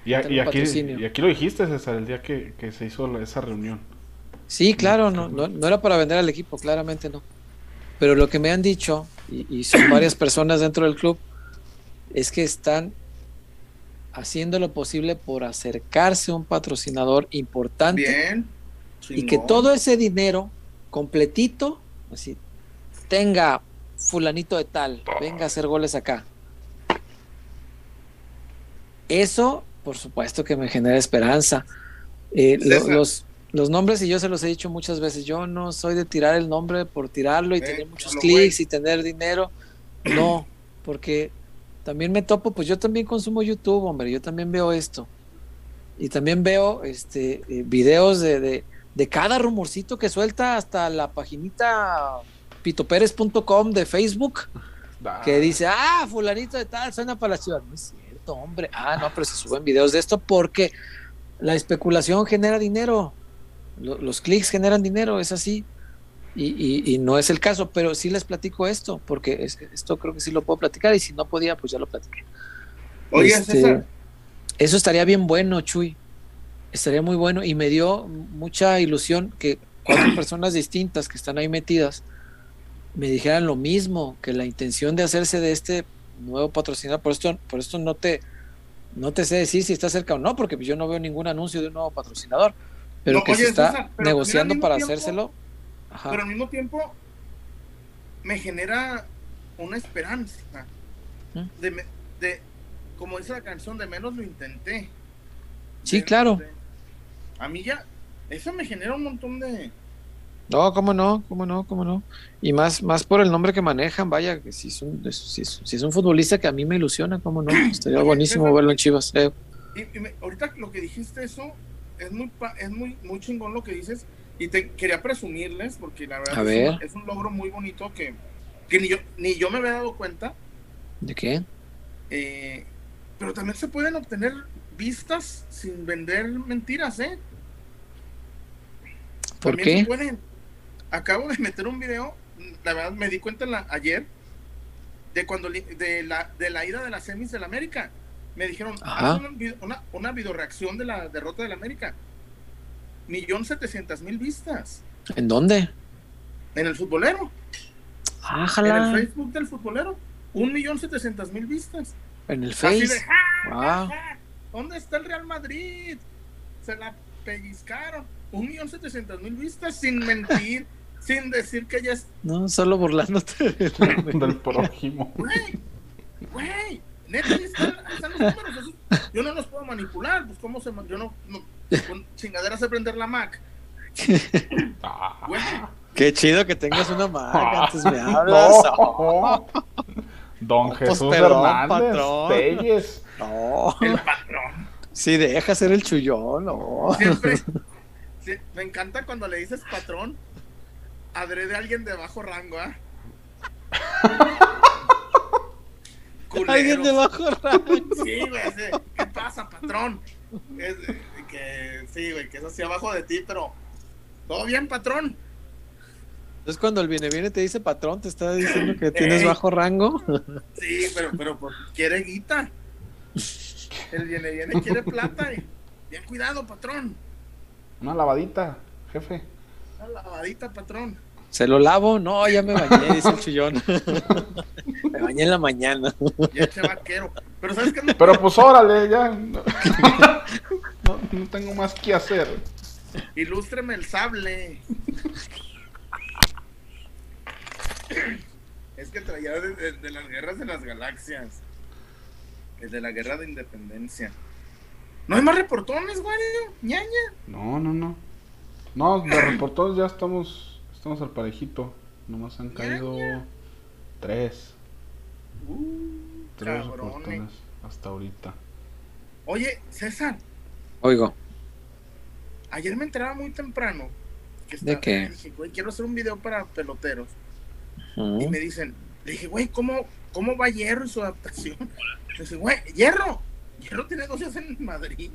Y, a- aquí, y aquí lo dijiste, César, el día que, que se hizo la- esa reunión. sí, claro, no, no, no era para vender al equipo, claramente no. Pero lo que me han dicho, y, y son varias personas dentro del club, es que están haciendo lo posible por acercarse a un patrocinador importante Bien. y que todo ese dinero completito, así, tenga fulanito de tal, venga a hacer goles acá. Eso, por supuesto que me genera esperanza. Eh, César. los, los nombres, y yo se los he dicho muchas veces, yo no soy de tirar el nombre por tirarlo y Eh, tener muchos clics y tener dinero. No, porque también me topo, pues yo también consumo YouTube, hombre, yo también veo esto. Y también veo este eh, videos de, de, de cada rumorcito que suelta hasta la paginita pitoperes.com de Facebook que dice, ah, fulanito de tal, suena para la ciudad. No es cierto, hombre. Ah, no, pero se suben videos de esto porque la especulación genera dinero. Lo- los clics generan dinero, es así. Y, y- y no es el caso, pero sí les platico esto, porque es- esto creo que sí lo puedo platicar y si no podía, pues ya lo platiqué. Oye, Este, César, Eso estaría bien bueno, Chuy. Estaría muy bueno y me dio mucha ilusión que cuatro personas distintas que están ahí metidas me dijeran lo mismo, que la intención de hacerse de este nuevo patrocinador, por esto, por esto no te no te sé decir si está cerca o no, porque yo no veo ningún anuncio de un nuevo patrocinador, pero No, que oye, se está César, negociando para tiempo- hacérselo. Ajá. pero al mismo tiempo me genera una esperanza. De, de- como dice la canción, de menos lo intenté. Sí, De- claro. de- a mí ya, eso me genera un montón de... No, cómo no, cómo no, cómo no. Y más, más por el nombre que manejan, vaya, que si es un, si es, si es un futbolista que a mí me ilusiona, cómo no. Estaría Oye, buenísimo César, verlo en Chivas. Eh, Y, y me- ahorita lo que dijiste eso es muy es muy muy chingón lo que dices y te quería presumirles porque la verdad es. Un, es un logro muy bonito que, que ni yo ni yo me había dado cuenta ¿De qué? Eh, pero también se pueden obtener vistas sin vender mentiras, ¿eh? ¿Por También se qué? pueden. Acabo de meter un video, la verdad me di cuenta la- ayer, de cuando de la, de la ida de las semis del América. Me dijeron, Ajá. haz una, vi- una, una videoreacción de la derrota del América. Millón setecientas mil vistas ¿En dónde? en el futbolero, en el. Facebook del futbolero. Un millón setecientas mil vistas. En el de, Face. ¡ja, Wow. ja! ¿Dónde está el Real Madrid? Se la pellizcaron. Un millón setecientas mil vistas sin mentir, sin decir que ya es. No, solo burlándote. Del prójimo. Güey, güey, neta, ahí están, ahí están los números. esos- yo no los puedo manipular. Pues, ¿cómo se.? Yo no. no con chingaderas de prender la Mac. Qué chido que tengas una. Antes me hablas. no. Don Pues, Jesús perdón, Hernández patrón. Telles. No. el patrón. Sí, deja ser el chullón. No. Siempre. sí, me encanta cuando le dices patrón. Adrede a alguien de bajo rango, ¿ah? Culeros. de bajo rango. Sí, güey. ¿qué pasa, patrón? Es, eh, que sí, güey, que es así abajo de ti, pero todo bien, patrón. Entonces, cuando el viene viene te dice patrón, te está diciendo que tienes Ey. bajo rango. Sí, pero, pero pues, quiere guita. El viene, viene, quiere plata. y- Bien cuidado, patrón. Una lavadita, jefe. Una lavadita, patrón. ¿Se lo lavo? No, ya me bañé, dice el chullón. me bañé en la mañana. Ya vaquero. Pero ¿sabes qué? Pero pues órale, ya. No, no- no tengo más que hacer. Ilústreme el sable. Es que traía de, de- de las guerras de las galaxias. El de la guerra de independencia. ¿No hay más reportones, güey? ñaña. No, no, no. No, de reportados ya estamos, estamos al parejito. Nomás han caído tres. Uh, Tres reportones hasta ahorita. Oye, César, Oigo, ayer me enteraba muy temprano. Que ¿De qué? Dije, güey, quiero hacer un video para peloteros. Y me dicen, le dije, güey, ¿cómo, ¿cómo va Hierro y su adaptación? Le dije, güey, Hierro. Hierro tiene dos días en Madrid.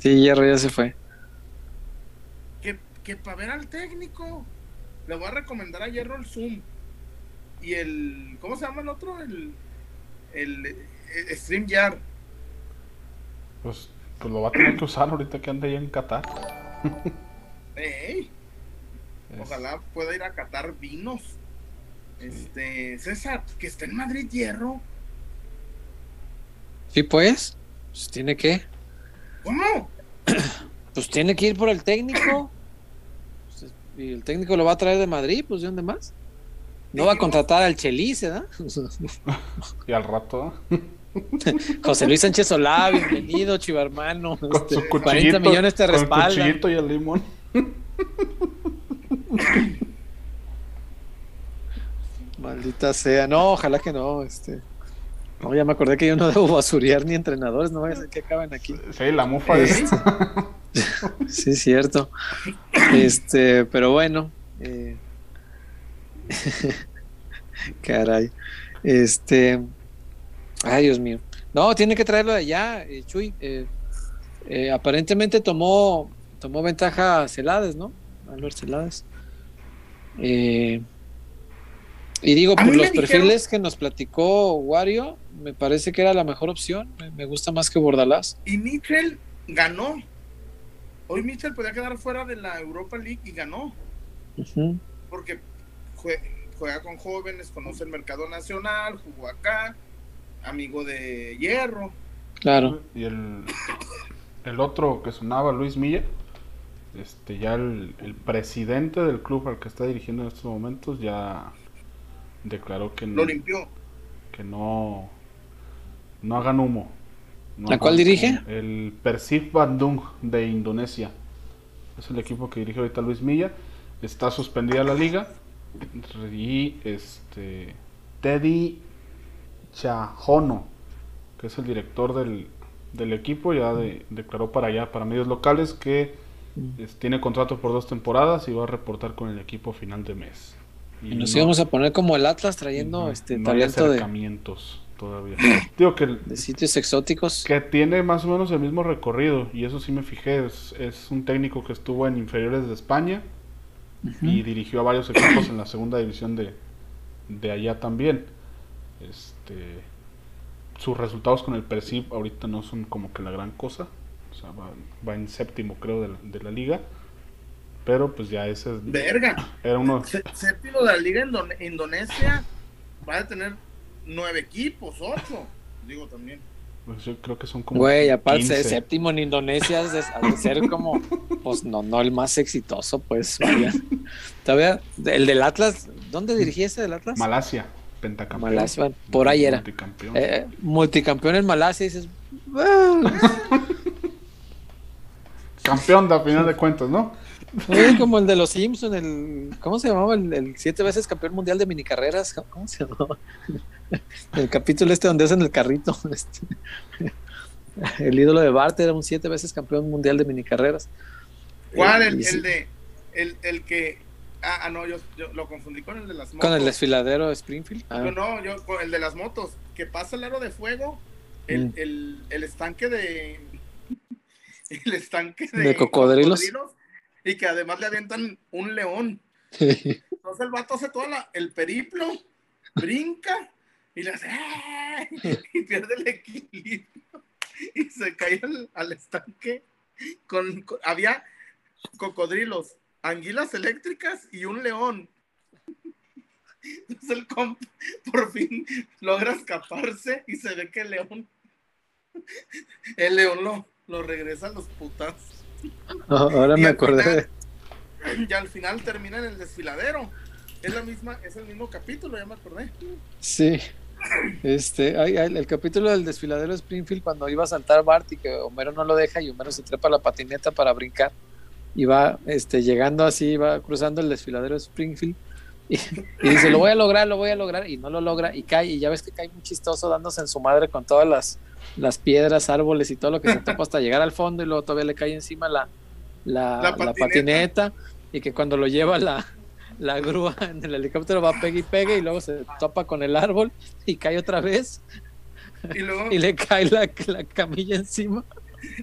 sí, Hierro ya se fue. Que, para ver al técnico. Le voy a recomendar a Hierro el Zoom. Y el. ¿Cómo se llama el otro? El. El. eh, StreamYard. Pues, pues lo va a tener que usar ahorita que anda ahí en Qatar. Ey, Es- ojalá pueda ir a catar vinos. Este. César, que está en Madrid Hierro. Sí, pues. Pues tiene que. ¿Cómo? Pues tiene que ir por el técnico. Y el técnico lo va a traer de Madrid, pues ¿de dónde más? No va a contratar al Chelis, ¿verdad? Y al rato. José Luis Sánchez Solá, bienvenido, chivarmano. con Este, su 40 cuchillito, millones te con el respaldan. y el limón. Maldita sea. No, ojalá que no. Este. No, ya me acordé que yo no debo basurear ni entrenadores, no vaya a ser que acaben aquí. Sí, la mufa de... Este, sí, es cierto. Este, pero bueno. eh, Caray. Este. Ay, Dios mío. No, tiene que traerlo de allá, eh, Chuy. Eh, eh, aparentemente tomó, tomó ventaja Celades, ¿no? Albert Celades. Y digo, por los dijeron- perfiles que nos platicó Wario, me parece que era la mejor opción. Me, me gusta más que Bordalás. Y Mitchell ganó. Hoy Mitchell podía quedar fuera de la Europa League y ganó. Porque jue- juega con jóvenes, conoce el mercado nacional, jugó acá, amigo de Hierro. Claro. Y el, el otro que sonaba, Luis Milla, este ya el, el presidente del club al que está dirigiendo en estos momentos ya declaró que no, Lo limpió. que no, no hagan humo. No ¿A cuál hagan dirige? El Persib Bandung de Indonesia. Es el equipo que dirige ahorita Luis Milla. Está suspendida la liga. Y este Teddy Chajono, que es el director del, del equipo, ya de- declaró para allá, para medios locales, que es- tiene contrato por dos temporadas y va a reportar con el equipo a final de mes. Y nos íbamos a poner como el Atlas trayendo no- este no talento de. Todavía. Digo que de sitios exóticos. Que tiene más o menos el mismo recorrido, y eso sí me fijé. Es, un técnico que estuvo en inferiores de España y dirigió a varios equipos en la segunda división de, de allá también. Este, sus resultados con el Persib ahorita no son como que la gran cosa. O sea, va, en séptimo, creo, de la, liga. Pero pues ya ese es. Verga. Era uno. Séptimo de la liga en Indonesia. Va a tener nueve equipos, ocho. Digo también. Pues yo creo que son como. Güey, aparte de séptimo en Indonesia, de, ser como, pues no, no el más exitoso, pues vaya. Todavía, el del Atlas, ¿dónde dirigía ese del Atlas? Malasia, pentacampeón. Malasia, por ahí era. Multicampeón. Eh, multicampeón en Malasia, dices. Campeón, a final de cuentas, ¿no? Como el de los Simpsons, el, ¿cómo se llamaba? El, siete veces campeón mundial de minicarreras, ¿cómo se llamaba? El capítulo este donde hacen el carrito. Este, el ídolo de Bart era un siete veces campeón mundial de minicarreras. ¿Cuál? El, el de, el, el, que, ah, ah no, yo, yo, lo confundí con el de las motos. ¿Con el desfiladero de Springfield? Ah. no, yo, el de las motos, que pasa el aro de fuego, el, mm. el, el estanque de... El estanque de, cocodrilos y que además le avientan un león. Entonces el vato hace todo el periplo, brinca y le hace y pierde el equilibrio y se cae al, estanque. Con, había cocodrilos, anguilas eléctricas y un león. Entonces el comp por fin logra escaparse y se ve que el león, el león lo, lo regresa a los putas. ahora me acordé. ya al final termina en el desfiladero. Es la misma, es el mismo capítulo, ya me acordé. Sí. Este, el capítulo del desfiladero de Springfield cuando iba a saltar Bart y que Homero no lo deja y Homero se trepa la patineta para brincar y va este, llegando así, va cruzando el desfiladero de Springfield y, dice, lo voy a lograr, lo voy a lograr y no lo logra y cae y ya ves que cae muy chistoso dándose en su madre con todas las, las piedras, árboles y todo lo que se topa hasta llegar al fondo y luego todavía le cae encima la, la, patineta. y que cuando lo lleva la, la grúa en el helicóptero va pegue y pegue y luego se topa con el árbol y cae otra vez y, le cae la, camilla encima.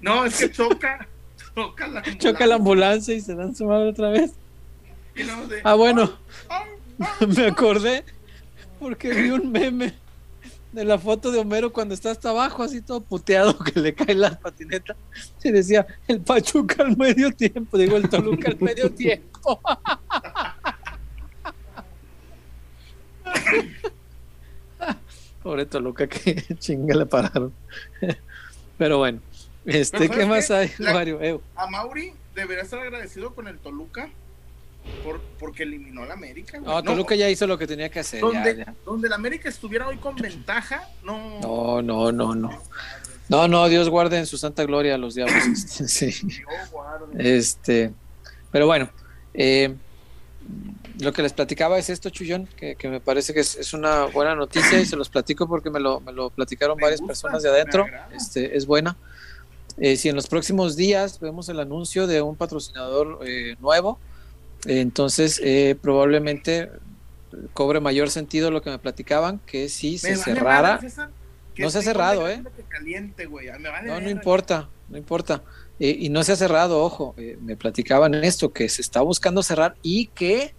No, es que choca, choca la. Choca la ambulancia y se dan su madre otra vez. Ah, bueno, me acordé porque vi un meme de la foto de Homero cuando está hasta abajo, así todo puteado, que le cae la patineta. Se decía, el Pachuca al medio tiempo, digo, el Toluca al medio tiempo. Pobre Toluca, que chinga le pararon. Pero bueno, este, ¿qué más hay, Mario? A Mauri debería estar agradecido con el Toluca por, porque eliminó a la América. No, Toluca ya hizo lo que tenía que hacer. Donde, donde la América estuviera hoy con ventaja, no. No, no, no, no. No, no, Dios guarde en su santa gloria a los diablos. Este, sí. Este, pero bueno, eh, lo que les platicaba es esto, Chullón, que, me parece que es, una buena noticia y se los platico porque me lo, me lo platicaron varias personas de adentro. Este, es buena. Eh, si en los próximos días vemos el anuncio de un patrocinador eh, nuevo, entonces, eh, probablemente cobre mayor sentido lo que me platicaban, que si se cerrara. no se ha cerrado, ¿eh? no, no importa, no importa. Eh, y no se ha cerrado, ojo, eh, me platicaban esto, que se está buscando cerrar y que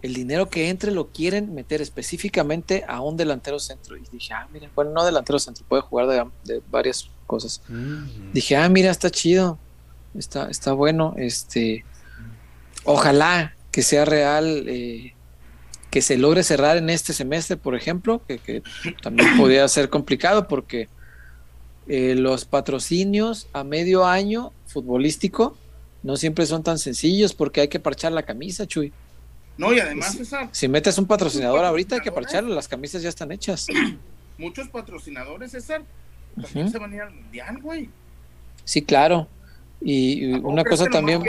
el dinero que entre lo quieren meter específicamente a un delantero centro. Y dije, ah, mira, bueno, no delantero centro, puede jugar de, varias cosas. Mm. Dije, ah, mira, está chido, está, está bueno, este Ojalá que sea real, eh, que se logre cerrar en este semestre, por ejemplo, que, también podría ser complicado porque eh, los patrocinios a medio año futbolístico no siempre son tan sencillos porque hay que parchar la camisa, Chuy. No, y además, si, metes un patrocinador ahorita hay que parcharlo, las camisas ya están hechas. Muchos patrocinadores, César, también se van a ir al mundial, güey. Sí, claro. Y, una cosa también.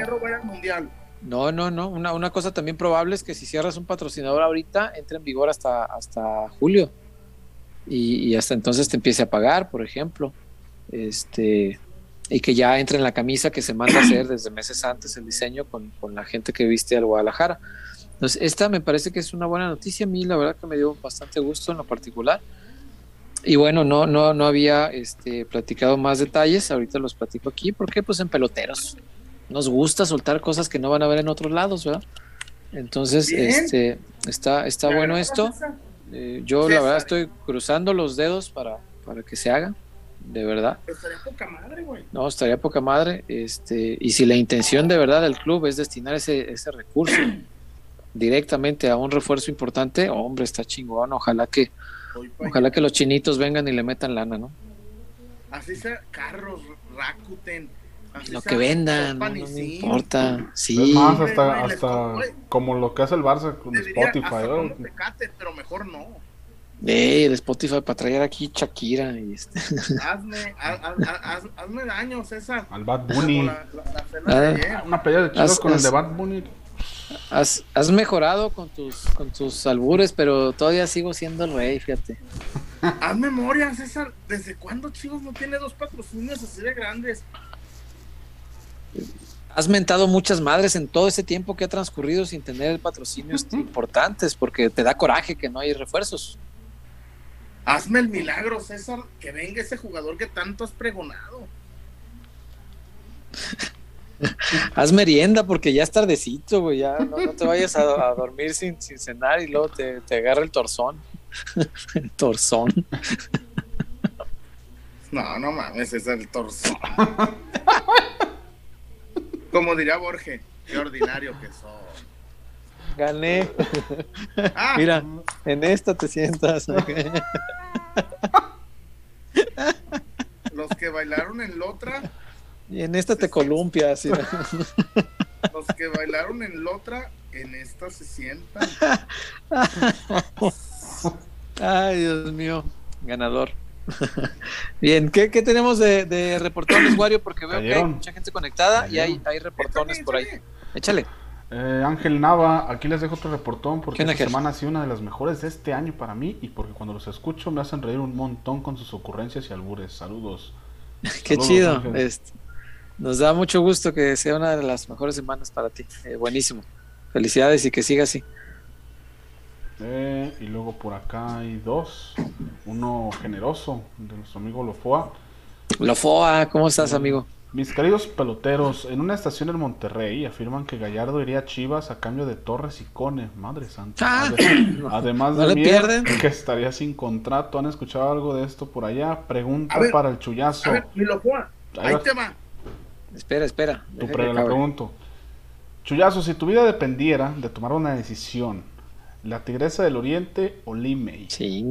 mundial? No, no, no. Una, una, cosa también probable es que si cierras un patrocinador ahorita, entre en vigor hasta, hasta julio. Y, hasta entonces te empiece a pagar, por ejemplo. Este, y que ya entre en la camisa que se manda a hacer desde meses antes el diseño con, con, la gente que viste al Guadalajara. Entonces, esta me parece que es una buena noticia. A mí, la verdad, que me dio bastante gusto en lo particular. y bueno, no, no, no había este, platicado más detalles, ahorita los platico aquí, porque pues en peloteros nos gusta soltar cosas que no van a ver en otros lados, ¿verdad? Entonces, este, está, está bueno esto. Eh, yo la verdad estoy cruzando los dedos para, para que se haga, de verdad. Estaría poca madre, güey. No, estaría poca madre. Este, y si la intención de verdad del club es destinar ese, ese recurso directamente a un refuerzo importante, hombre, está chingón. Ojalá que, ojalá que los chinitos vengan y le metan lana, ¿no? Así sea carros, Rakuten. Lo que vendan, no, me importa. Sí. más, hasta, hasta como lo que hace el Barça con Spotify. pero mejor no. Eh, el Spotify para traer aquí Shakira. Y este. hazme, hazme daño, César. Al Bad Bunny. ah, una pelea de chicos con el de Bad Bunny. Has, has, mejorado con tus, con tus albures, pero todavía sigo siendo el rey, fíjate. Haz memoria, César. ¿Desde cuándo Chivas no tiene dos patrocinios así de grandes? Has mentado muchas madres en todo ese tiempo que ha transcurrido sin tener patrocinios importantes, porque te da coraje que no hay refuerzos. Hazme el milagro, César, que venga ese jugador que tanto has pregonado. Haz merienda porque ya es tardecito, güey. Ya no, te vayas a, dormir sin, sin, cenar y luego te, te agarra el torzón. el torzón. No, no mames, es el torzón. Como diría Borges, qué ordinario que sos. Gané. Ah. Mira, en esta te sientas. Los que bailaron en Lotra y en esta te columpias. Los que bailaron en Lotra, en esta se sientan. Ay, Dios mío, ganador. Bien, ¿qué, qué tenemos de, de, reportones, Wario? Porque veo que hay mucha gente conectada y hay, hay reportones por ahí. Échale. Eh, Ángel Nava, aquí les dejo otro reportón porque esta semana ha sido una de las mejores de este año para mí y porque cuando los escucho me hacen reír un montón con sus ocurrencias y albures. Saludos. Qué chido. Este, nos da mucho gusto que sea una de las mejores semanas para ti. Eh, buenísimo. Felicidades y que siga así. Eh, y luego por acá hay dos. Uno generoso de nuestro amigo Lofoa. Lofoa, ¿cómo estás, amigo? Mis queridos peloteros, en una estación en Monterrey afirman que Gallardo iría a Chivas a cambio de Torres y Cone. Madre santa. Ah. Además de que estaría sin contrato. ¿Han escuchado algo de esto por allá? Pregunta para el chullazo. A ver, mi Lofoa, ahí, te va. Espera, espera. Tu pre la pregunto. Chuyazo, si tu vida dependiera de tomar una decisión, ¿la Tigresa del Oriente o Limey?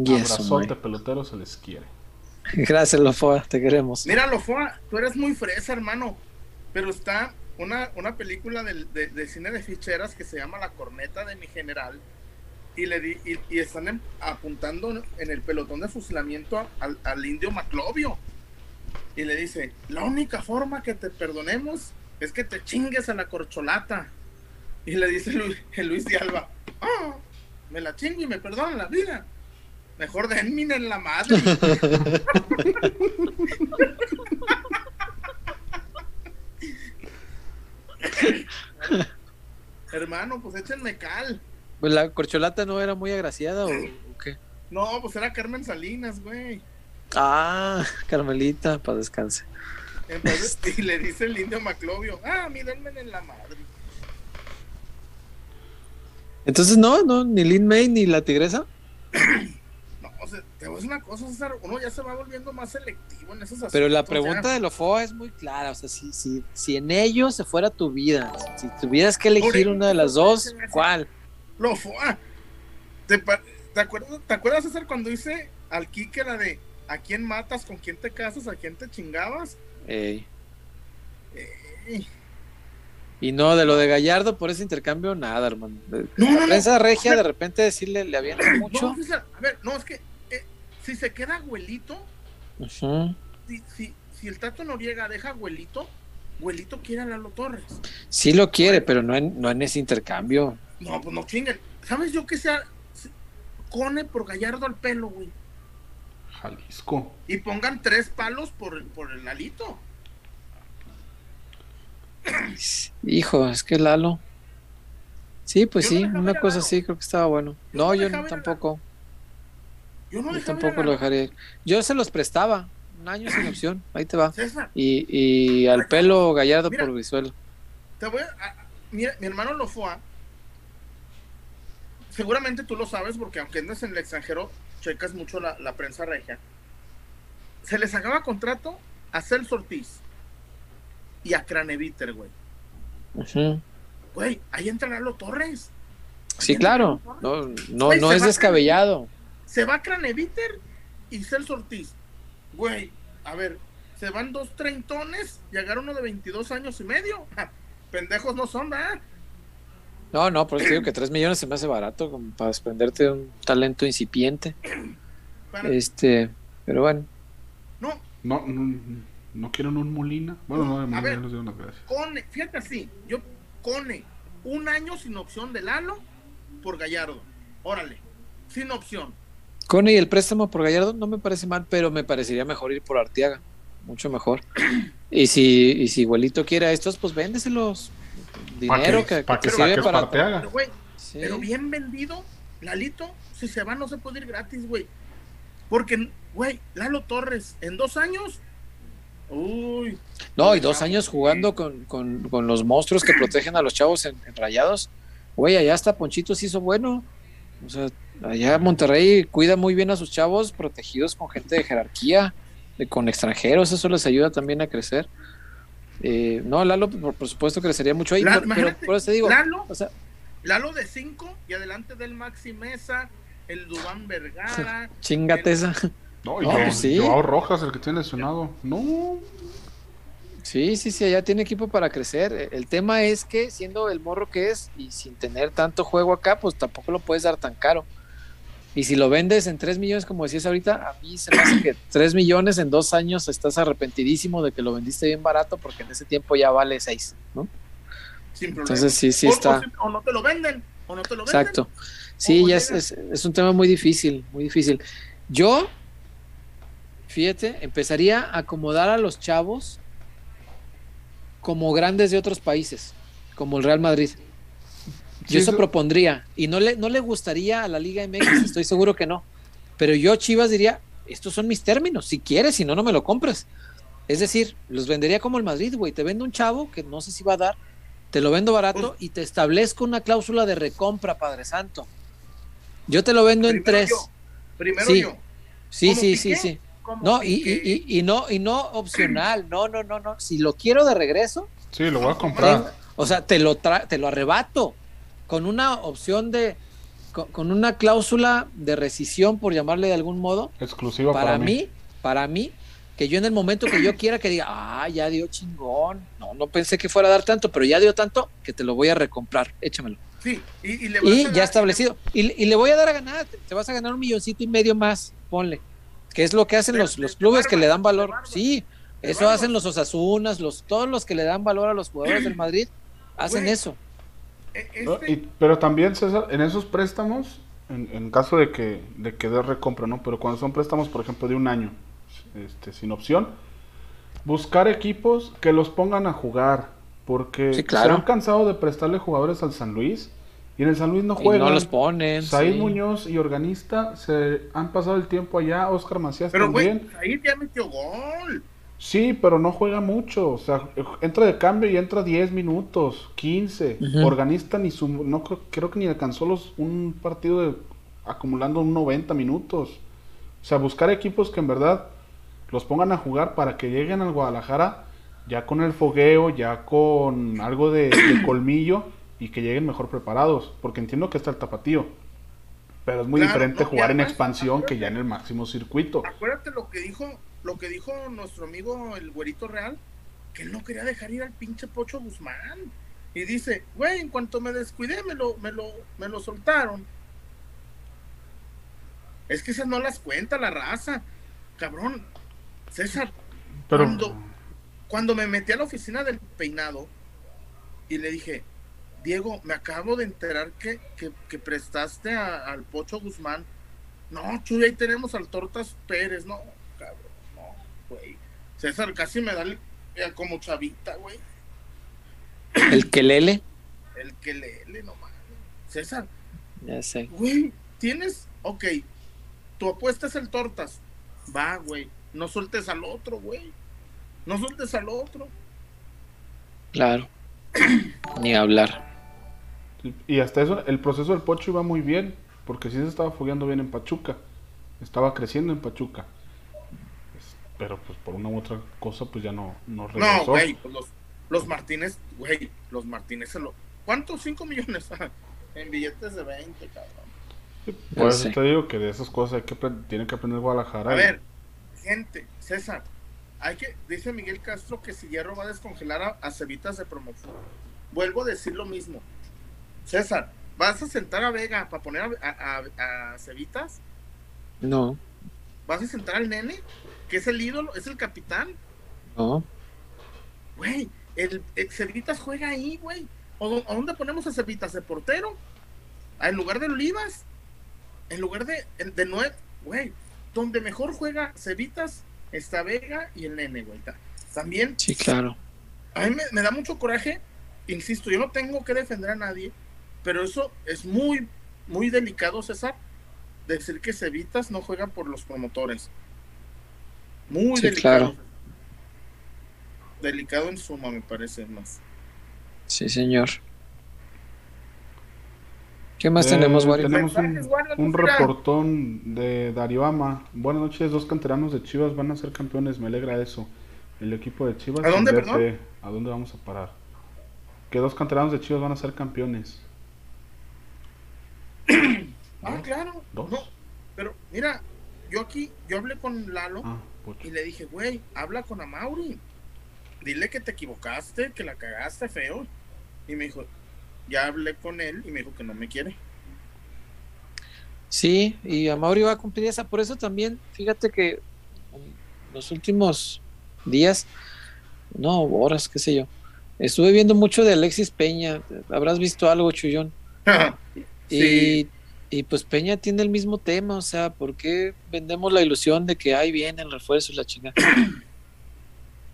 Abrazote, pelotero, se les quiere. Gracias, Lofoa, te queremos. Mira, Lofoa, tú eres muy fresa, hermano. Pero está una, una película de, de, cine de ficheras que se llama La Corneta de mi General. Y, le di, y, están apuntando en el pelotón de fusilamiento al, al indio Maclovio y le dice, la única forma que te perdonemos es que te chingues a la corcholata. Y le dice Luis, Luis de Alba, ah, me la chingo y me perdonan la vida. Mejor denme en la madre. Hermano, pues échenme cal. Pues la corcholata no era muy agraciada o qué? No, pues era Carmen Salinas, güey. Ah, Carmelita, para descanse. Entonces, y le dice el indio Maclovio, ah, mírenme en la madre. Entonces, no, no, ni Lin May ni la tigresa. no, o sea, te voy a decir una cosa, César, uno ya se va volviendo más selectivo en aspectos. Pero la pregunta de Lofoa es muy clara, o sea, si, si, si en ellos se fuera tu vida, si tuvieras que elegir una de las dos, ¿cuál? Lofoa, ¿te, te, acuerdas, ¿te acuerdas, César, cuando hice al Kike la de ¿A quién matas? ¿Con quién te casas? ¿A quién te chingabas? Ey. Y no, de lo de Gallardo por ese intercambio, nada, hermano. No, la prensa regia, de repente decirle, le habían mucho. a ver, no, es que eh, si se queda abuelito, si, si, si, el Tato Noriega deja abuelito, abuelito quiere a Lalo Torres. Sí lo quiere, pero no en, no en ese intercambio. No, pues no chinguen. ¿Sabes yo que sea Cone por Gallardo al pelo, güey? Jalisco. Y pongan tres palos por, por el alito. Hijo, es que Lalo. Sí, pues sí, una cosa así, creo que estaba bueno. no, yo tampoco. Yo no Yo tampoco lo dejaría. Yo se los prestaba. Un año sin opción. Ahí te va. César, Y, y al pelo Gallardo Mira. por Brizuela. te voy a, mira, mi hermano lo fue a. Seguramente tú lo sabes porque aunque andes en el extranjero, checas mucho la, la prensa regia. Se le sacaba contrato a Celso Ortiz y a Craneviter, güey. Güey, ahí entra Lalo Torres. Sí, claro. No, no, Güey, no se es va a- descabellado. Se va Craneviter y Celso Ortiz. Güey, a ver, se van dos treintones y agarra uno de 22 años y medio. Ja, pendejos no son, ¿verdad? No, no, por eso te digo que 3 millones se me hace barato como para desprenderte de un talento incipiente. Para- Este, pero bueno. No, No, no, no quieren un Molina. Bueno, no, de Molina ver. nos dieron las gracias. Cone, fíjate así, yo Cone, un año sin opción de Lalo por Gallardo. Órale, sin opción. Cone y el préstamo por Gallardo no me parece mal, pero me parecería mejor ir por Arteaga. Mucho mejor. Y si, y si Iguelito quiere a estos, pues véndeselos. Dinero que, que que- pa' sirve que para. Esparteaga. Pero, güey, Sí. pero bien vendido, Lalito, si se va no se puede ir gratis, güey. Porque, güey, Lalo Torres, en dos años, uy. No, y dos años jugando con, con- con los monstruos que protegen a los chavos en, en rayados. Güey, allá hasta Ponchito se hizo bueno. O sea, allá Monterrey cuida muy bien a sus chavos protegidos con gente de jerarquía, de- con extranjeros, eso les ayuda también a crecer. Eh, no, Lalo, por, por supuesto, crecería mucho ahí, La- por- pero por eso te digo, Lalo, o sea, Lalo de cinco y adelante del Maxi Mesa, el Dubán Vergara. chingate esa. No, y No, pues sí. Joao Rojas, el que tiene lesionado. No, Sí, sí, sí, allá tiene equipo para crecer. Eh, El tema es que siendo el morro que es y sin tener tanto juego acá, pues tampoco lo puedes dar tan caro. Y si lo vendes en 3 millones, como decías ahorita, a mí se me hace que 3 millones en dos años estás arrepentidísimo de que lo vendiste bien barato porque en ese tiempo ya vale 6, ¿no? Sin problema. Entonces sí, sí O- está. O, no te lo venden, o no te lo venden. Exacto. Sí, ¿Cómo ya es, es un tema muy difícil, muy difícil. Yo, fíjate, empezaría a acomodar a los chavos como grandes de otros países, como el Real Madrid. Sí, Yo eso eso- propondría. Y no le, no le gustaría a la Liga MX, estoy seguro que no. Pero yo, Chivas, diría, estos son mis términos. Si quieres, si no, no me lo compres. Es decir, los vendería como el Madrid, güey. Te vendo un chavo que no sé si va a dar, te lo vendo barato y te establezco una cláusula de recompra, Padre Santo. Yo te lo vendo en tres. yo, Primero Sí. yo. Sí, ¿Como sí, sí, sí. Como No, y, y, y, y no, y no opcional. No, no, no, no. Si lo quiero de regreso, sí, lo voy a comprar. O sea, te lo, tra- te lo arrebato con una opción de, con, con una cláusula de rescisión, por llamarle de algún modo, Exclusiva para, para, mí, para mí, que yo en el momento que yo quiera que diga, ah, ya dio chingón, no, no pensé que fuera a dar tanto, pero ya dio tanto que te lo voy a recomprar, échamelo. Sí, y, y le vas Y a ya establecido. Y, y le voy a dar a ganar, te, te vas a ganar un milloncito y medio más, ponle. Que es lo que hacen De- los, de- los clubes que le dan valor. Sí, eso hacen los Osasunas, los, todos los que le dan valor a los jugadores del Madrid, hacen eso. E- este- Y- pero también, César, en esos préstamos, en, en caso de que, de que dé recompra, ¿no? Pero cuando son préstamos, por ejemplo, de un año, este, sin opción, buscar equipos que los pongan a jugar. Porque Sí, claro. se han cansado de prestarle jugadores al San Luis. Y en el San Luis no Y juegan. no los ponen. Said sí. Muñoz y Organista se han pasado el tiempo allá. Oscar Macías pero, también. ahí ya metió gol. Sí, pero no juega mucho. O sea, entra de cambio y entra 10 minutos, 15. Ujú. Organista ni su, no creo, creo que ni alcanzó los un partido de, acumulando un 90 minutos. O sea, buscar equipos que en verdad los pongan a jugar para que lleguen al Guadalajara ya con el fogueo, ya con algo de, de colmillo y que lleguen mejor preparados. Porque entiendo que está el tapatío. Pero es muy Claro, diferente no, jugar en expansión que ya en el máximo circuito. Acuérdate lo que dijo, lo que dijo nuestro amigo el güerito real, que él no quería dejar ir al pinche Pocho Guzmán. Y dice, güey, en cuanto me descuidé, me lo, me lo, me lo soltaron. Es que esas no las cuenta la raza. Cabrón, César, Pero Cuando- cuando me metí a la oficina del peinado y le dije, Diego, me acabo de enterar que, que, que prestaste a- al Pocho Guzmán. No, Chuy, ahí tenemos al Tortas Pérez. No, cabrón, no, güey. César casi me da el- eh, como chavita, güey. El que lele. El que le, le no mames. César, Ya sé. güey, tienes, ok, tu apuesta es el tortas. Va, güey. No sueltes al otro, güey. No sueltes al otro. Claro. Ni hablar. Y hasta eso, el proceso del Pocho iba muy bien, porque sí se estaba fogueando bien en Pachuca. Estaba creciendo en Pachuca. Es- Pero pues por una u otra cosa, pues ya no, no No, regresó. güey. pues los, los Martínez, güey. Los Martínez se lo. ¿Cuántos? ¿Cinco millones? en billetes de 20, cabrón. Por eso Sí. te digo que de esas cosas hay que tiene que aprender Guadalajara. A y- ver, gente, César, hay que, dice Miguel Castro que si Hierro va a descongelar a, a Cevitas de promoción. Vuelvo a decir lo mismo. César, ¿vas a sentar a Vega para poner a, a, Cevitas? No, ¿Vas a sentar al nene? Que es el ídolo, es el capitán. no. Güey, el, el Cevitas juega ahí, güey. ¿O dó- ¿A dónde ponemos a Cevitas? ¿De portero? ¿En lugar de Olivas? En lugar de, de Noé, güey. Donde mejor juega Cevitas está Vega y el nene, güey. Ta- También, Sí, claro. a mí me, me da mucho coraje. Insisto, yo no tengo que defender a nadie, pero eso es muy, muy delicado, César. Decir que Cevitas no juega por los promotores. Muy Sí, delicado. claro. Delicado en suma, me parece más. Sí, señor. ¿Qué más Eh, tenemos, Wario? Tenemos un, un reportón de Darío Ama. Buenas noches, dos canteranos de Chivas van a ser campeones, me alegra eso. El equipo de Chivas. ¿A dónde, perdón? ¿A dónde vamos a parar? Que dos canteranos de Chivas van a ser campeones. Ah, claro. ¿Dos? No, pero mira, yo aquí, yo hablé con Lalo Ah, y le dije, güey, habla con Amauri. Dile que te equivocaste, que la cagaste feo. Y me dijo, ya hablé con él y me dijo que no me quiere. Sí, y a Mauri va a cumplir esa. Por eso también, fíjate que en los últimos días, no, horas, qué sé yo, estuve viendo mucho de Alexis Peña. Habrás visto algo, Chullón. Sí. Y, y pues Peña tiene el mismo tema, o sea, ¿por qué vendemos la ilusión de que ahí viene el refuerzo y la chingada?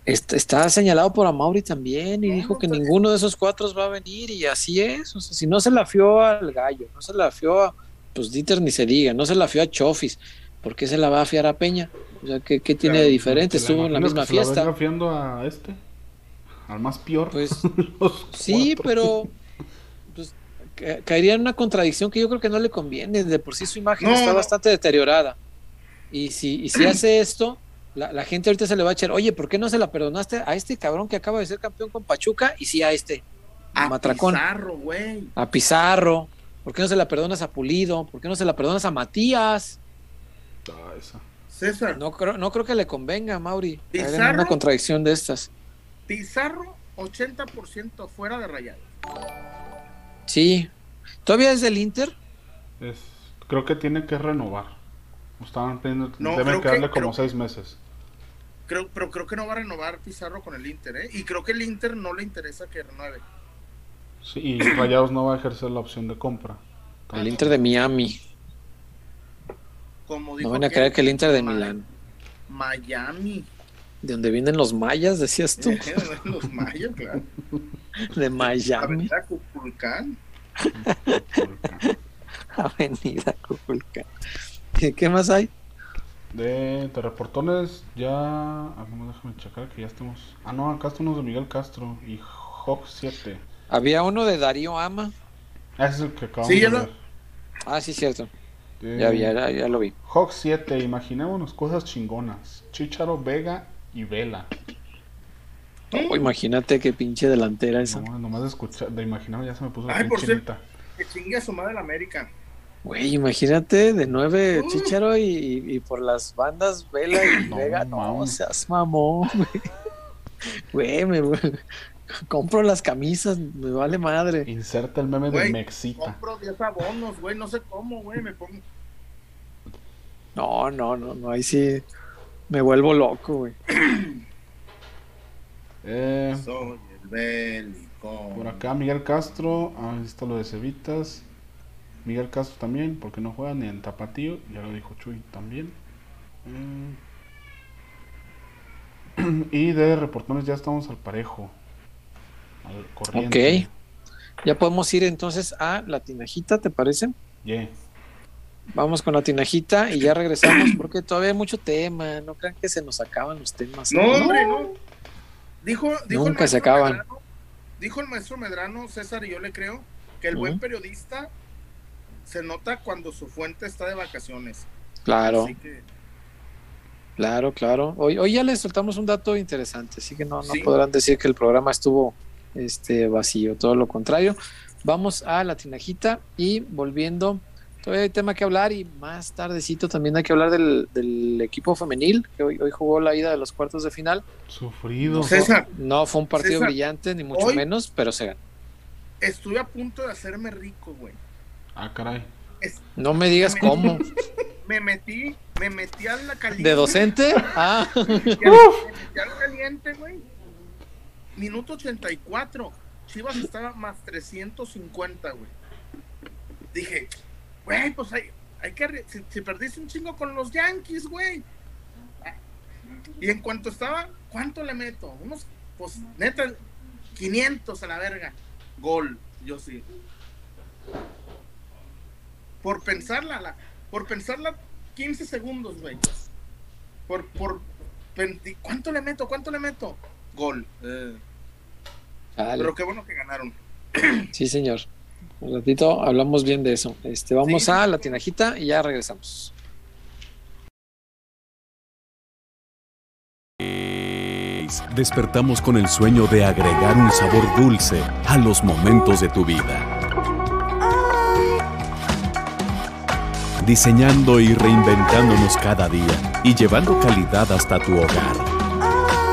Está, está señalado por Amauri también y No, dijo no, que pues- ninguno de esos cuatro va a venir y así es. O sea, si no se la fió al gallo, no se la fió a, pues Dieter ni se diga, no se la fió a Chofis, ¿por qué se la va a fiar a Peña? O sea, ¿qué, qué tiene de diferente? ¿Te Estuvo en la misma que se la fiesta. a este? Al más peor. Pues Sí, cuatro. pero pues, caería en una contradicción que yo creo que no le conviene. De por sí su imagen No, está no. bastante deteriorada. Y si, y si hace esto, la, la gente ahorita se le va a echar, oye, ¿por qué no se la perdonaste a este cabrón que acaba de ser campeón con Pachuca? Y sí a este, A Matracón, Pizarro, güey. a Pizarro. ¿Por qué no se la perdonas a Pulido? ¿Por qué no se la perdonas a Matías? Ah, esa. César, No creo, no creo que le convenga a Mauri ¿Pizarro? una contradicción de estas. Pizarro, 80% fuera de rayado. Sí. ¿Todavía es del Inter? Es, creo que tiene que renovar. Estaban pidiendo, No, deben que- quedarle como creo- seis meses. Creo, pero creo que no va a renovar Pizarro con el Inter, ¿eh? Y creo que el Inter no le interesa que renueve. Sí, y Rayados no va a ejercer la opción de compra. El Inter de Miami. Como dijo No van a creer que el Inter de Milán. Miami. De donde vienen los mayas, decías tú. Los mayas, claro. De Miami, Avenida Cuculcán. Avenida Cuculcán. ¿Qué, más hay? De, de reportones ya... Ah, no, déjame checar que ya estamos... Ah, no, acá están unos de Miguel Castro y Hawk 7. Había uno de Darío Ama. Ah, ese es el que acabamos Sí, ya de lo- ver. Ah, sí, cierto. Eh, Ya, ya, ya, ya lo vi. Hawk 7, imaginémonos cosas chingonas. Chicharo, Vega y Vela. Oh, imagínate qué pinche delantera esa. No, nomás de escuchar, de imaginar ya se me puso la por pinche cierto. chinita. Que chingue a su madre la América. Güey, imagínate de nueve Uh. Chicharo y, y por las bandas Vela y No, Vega. No, seas mamón, güey. Güey, me compro las camisas, me vale madre. Inserta el meme de Mexita. Compro 10 abonos, güey. No sé cómo, güey. Me pongo. No, no, no, no, ahí sí me vuelvo loco, güey. Eh, Soy el bélico. por acá Miguel Castro, ah, ahí está lo de Cevitas. Miguel Castro también, porque no juega ni en Tapatío, ya lo dijo Chuy también. Eh, y de reportones ya estamos al parejo. Al corriente. Ok. Ya podemos ir entonces a la tinajita, ¿te parece? Yeah. Vamos con la tinajita y ya regresamos porque todavía hay mucho tema. No crean que se nos acaban los temas. No, hombre, no. Dijo, dijo Nunca se acaban. Medrano, dijo el maestro Medrano, César, y yo le creo, que el buen periodista se nota cuando su fuente está de vacaciones. Claro. Que... Claro, claro. Hoy, hoy ya les soltamos un dato interesante, así que no, no podrán decir que el programa estuvo este, vacío, todo lo contrario. Vamos a la tinajita y volviendo, todavía hay tema que hablar y más tardecito también hay que hablar del, equipo femenil, que hoy, hoy, jugó la ida de los cuartos de final. Sufrido. César, no fue un partido brillante, ni mucho menos, pero se ganó. Estuve a punto de hacerme rico, güey. Ah, caray. no me digas cómo. me metí, me metí a la caliente. ¿De docente? Ah. Me metí al caliente, güey. Minuto 84. Chivas estaba más 350, güey. Dije, güey, pues hay, hay que. Si, perdiste un chingo con los Yankees, güey. Y en cuanto estaba, ¿cuánto le meto? Unos, pues neta, 500 a la verga. Gol, yo sí. Por pensarla, la, por pensarla 15 segundos, güey. Por, por, ¿cuánto le meto? ¿Cuánto le meto? Gol. Eh. Pero qué bueno que ganaron. Sí, señor. Un ratito hablamos bien de eso. Este, vamos a la tinajita y ya regresamos. Despertamos con el sueño de agregar un sabor dulce a los momentos de tu vida. diseñando y reinventándonos cada día y llevando calidad hasta tu hogar.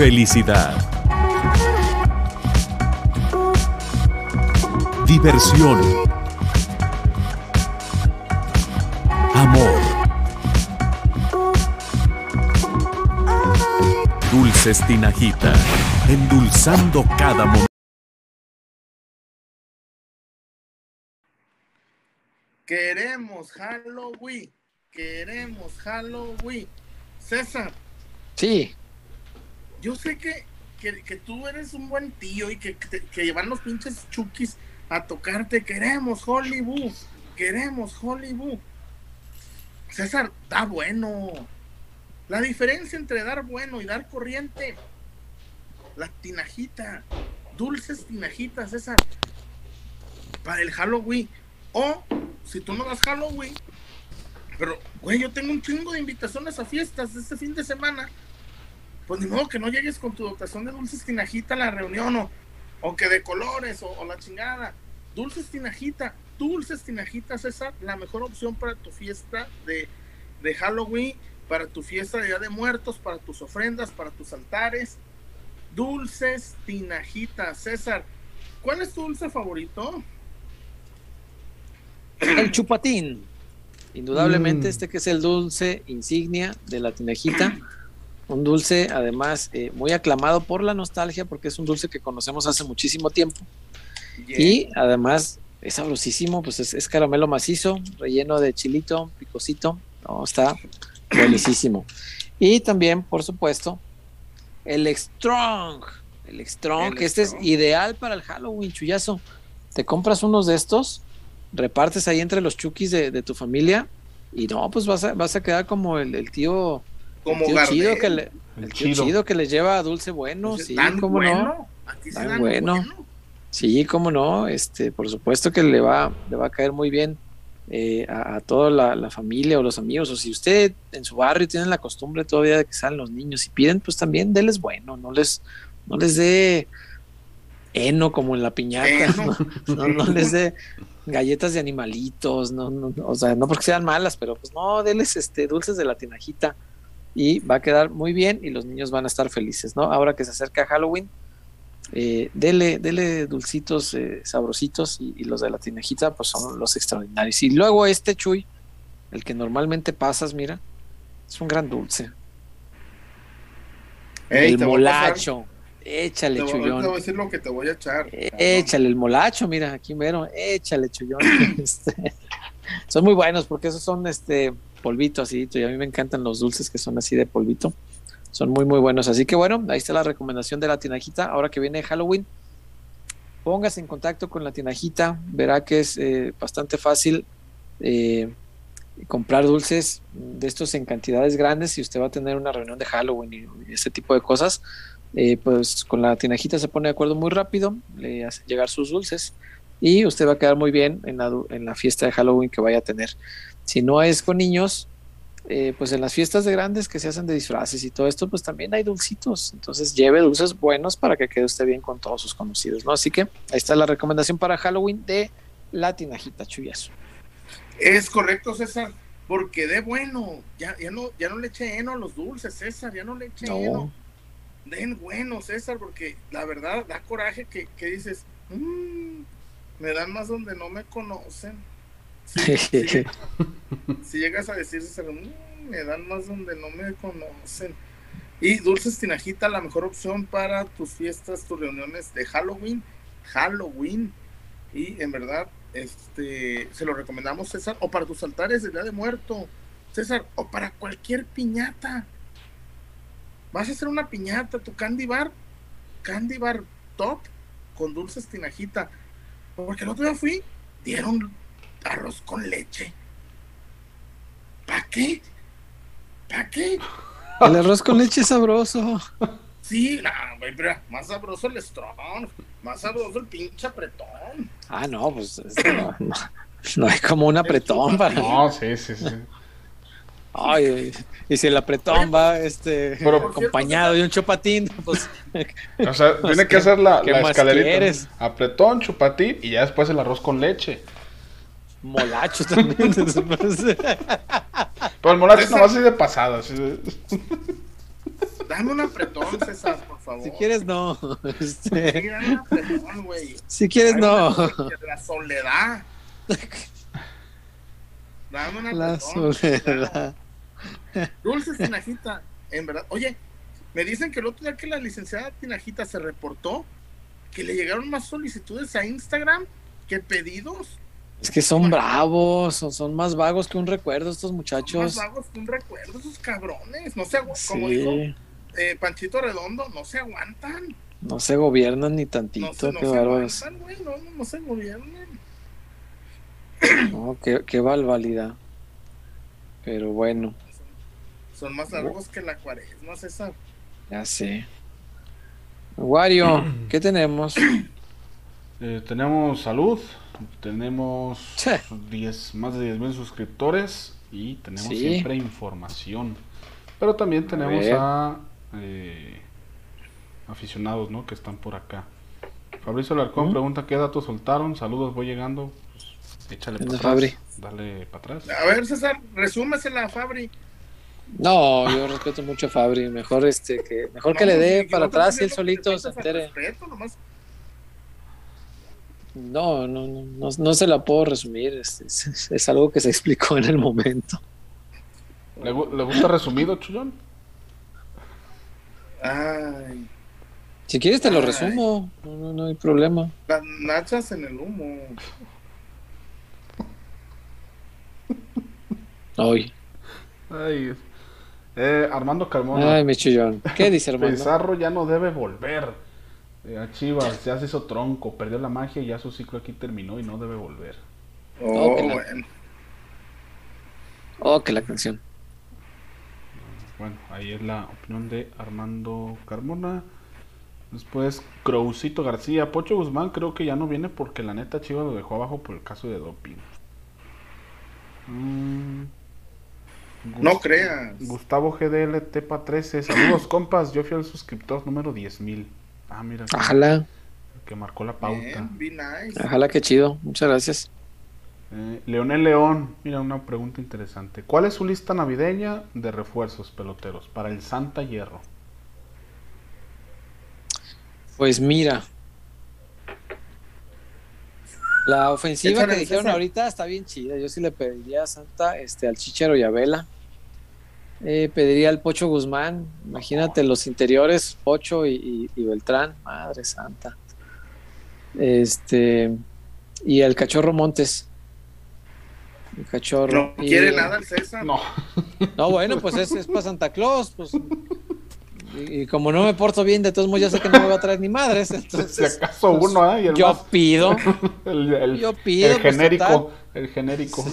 Felicidad. Diversión. Amor. Dulces Tinajita, endulzando cada momento. Queremos Halloween. Queremos Halloween. César. Sí yo sé que, que, tú eres un buen tío y que, que, llevan los pinches chukis a tocarte. Queremos Hollywood, queremos Hollywood. César, da bueno. La diferencia entre dar bueno y dar corriente, la tinajita, dulces tinajitas, César, para el Halloween. O si tú no das Halloween, pero, güey, yo tengo un chingo de invitaciones a fiestas este fin de semana pues ni modo que no llegues con tu dotación de dulces tinajita a la reunión o, o que de colores o, la chingada. Dulces tinajita, dulces tinajita, César, la mejor opción para tu fiesta de, de Halloween, para tu fiesta de Día de Muertos, para tus ofrendas, para tus altares. Dulces tinajita, César. ¿Cuál es tu dulce favorito? El chupatín. Indudablemente mm. este que es el dulce insignia de la tinajita un dulce además eh, muy aclamado por la nostalgia porque es un dulce que conocemos hace muchísimo tiempo. Y además es sabrosísimo, pues es, caramelo macizo, relleno de chilito, picosito, no, está delicísimo. Y también, por supuesto, el Strong, el Strong, que este es ideal para el Halloween, chullazo. Te compras unos de estos, repartes ahí entre los chukis de, tu familia y no, pues vas a, vas a quedar como el tío como el chido que le, el, chido. que les lleva a dulce bueno, sí, cómo no. bueno. Sí, cómo no, este, por supuesto que le va, le va a caer muy bien eh, a, toda la, familia o los amigos, o si usted en su barrio tiene la costumbre todavía de que salen los niños y piden, pues también déles bueno, no les, no les dé heno como en la piñata, no, les dé galletas de animalitos, no, no, o sea, no porque sean malas, pero pues no, déles este, dulces de la tinajita y va a quedar muy bien y los niños van a estar felices, ¿no? Ahora que se acerca Halloween, eh, dele, dele dulcitos eh, sabrositos y, los de la tinejita pues son los extraordinarios. Y luego este chuy, el que normalmente pasas, mira, es un gran dulce. el molacho. Échale, chullón. Te voy a decir lo que te voy a echar. Échale el molacho, mira, aquí mero. Échale, chullón. Este, son muy buenos porque esos son este polvito así. Y a mí me encantan los dulces que son así de polvito. Son muy, muy buenos. Así que bueno, ahí está la recomendación de la tinajita. Ahora que viene Halloween, póngase en contacto con la tinajita. Verá que es eh, bastante fácil eh, comprar dulces de estos en cantidades grandes. Si usted va a tener una reunión de Halloween y, ese tipo de cosas, eh, pues con la tinajita se pone de acuerdo muy rápido, le hace llegar sus dulces y usted va a quedar muy bien en la, en la fiesta de Halloween que vaya a tener. Si no es con niños, eh, pues en las fiestas de grandes que se hacen de disfraces y todo esto, pues también hay dulcitos. Entonces lleve dulces buenos para que quede usted bien con todos sus conocidos, ¿no? Así que ahí está la recomendación para Halloween de la tinajita chuyazo. Es correcto, César, porque de bueno, ya, ya, no, ya no le eche heno a los dulces, César, ya no le eche heno. Den bueno, César, porque la verdad da coraje que, dices, mm, me dan más donde no me conocen si, llegas a decir, mm, me dan más donde no me conocen. Y Dulces Tinajita, la mejor opción para tus fiestas, tus reuniones de Halloween. Halloween. Y en verdad, este, se lo recomendamos, César, o para tus altares de Día de Muerto, César, o para cualquier piñata. Vas a hacer una piñata, tu candy bar, candy bar top con dulces tinajita. Porque el otro día fui, dieron arroz con leche. ¿Para qué? ¿Para qué? El arroz con leche es sabroso. Sí, güey, pero más sabroso el strong, más sabroso el pinche apretón. Ah, no, pues no, hay como un apretón para. No, sí, sí, sí. Ay, y si el apretón va este acompañado de un chupatín, pues. O sea, tiene que hacer la, la escalerita. Apretón, chupatín y ya después el arroz con leche. Molacho también. Pero el molacho no va así de pasada. Dame un apretón, César, por favor. Si quieres, no. Este... Sí, dame un apretón, güey. Si quieres, no. La soledad. Dame un apretón. La soledad. Dulce Tinajita, en verdad. Oye, me dicen que el otro día que la licenciada Tinajita se reportó que le llegaron más solicitudes a Instagram que pedidos. Es que son bravos, son, son más vagos que un recuerdo estos muchachos. Son más vagos que un recuerdo esos cabrones. No se como dijo eh, Panchito Redondo, no se aguantan. No se gobiernan ni tantito, no, se, no qué se aguantan, güey, no, no, se gobiernan. No, qué, qué valvalidad. Pero bueno. Son, más largos que la cuaresma, César. Ya sé. Wario, ¿qué tenemos? Eh, tenemos salud, tenemos más de 10.000 suscriptores y tenemos siempre información. Pero también tenemos a, eh, aficionados ¿no? que están por acá. Fabricio Larcón pregunta qué datos soltaron. Saludos, voy llegando. Pues, échale para atrás. Dale para atrás. A ver, César, resúmesela, Fabri. No, yo respeto mucho a Fabri. Mejor este que mejor que le dé para atrás y él solito se entere. No, no, no, no, se la puedo resumir. Es, algo que se explicó en el momento. ¿Le, gusta resumido, Chullón? Ay. Si quieres te lo resumo, no, no, hay problema. Las nachas en el humo. Ay. Ay. Eh, Armando Carmona. Ay, mi chillón. ¿Qué dice Armando? Pizarro ya no debe volver. Eh, a Chivas ya se hizo tronco, perdió la magia y ya su ciclo aquí terminó y no debe volver. Oh, bueno. Oh, que la canción. Bueno, ahí es la opinión de Armando Carmona. Después, Crowcito García. Pocho Guzmán creo que ya no viene porque la neta Chivas lo dejó abajo por el caso de doping. Mm. no creas. Gustavo GDL Tepa 13. Saludos, compas. Yo fui el suscriptor número 10.000. Ah, mira. Ojalá. Que marcó la pauta. Ojalá, que chido. Muchas gracias. Eh, Leonel León, mira una pregunta interesante. ¿Cuál es su lista navideña de refuerzos peloteros para el Santa Hierro? Pues mira, la ofensiva que dijeron ahorita está bien chida. Yo sí le pediría a Santa este, al Chichero y a Vela. Eh, pediría al Pocho Guzmán. Imagínate los interiores, Pocho y, Beltrán. Madre santa. Este. Y el Cachorro Montes. El cachorro. ¿No quiere nada el César? No. No, bueno, pues es, es para Santa Claus. Pues y, como no me porto bien, de todos modos ya sé que no me va a traer ni madres. Entonces, si acaso pues, uno, ¿eh? yo pido. el, yo pido. El pues, genérico. el genérico.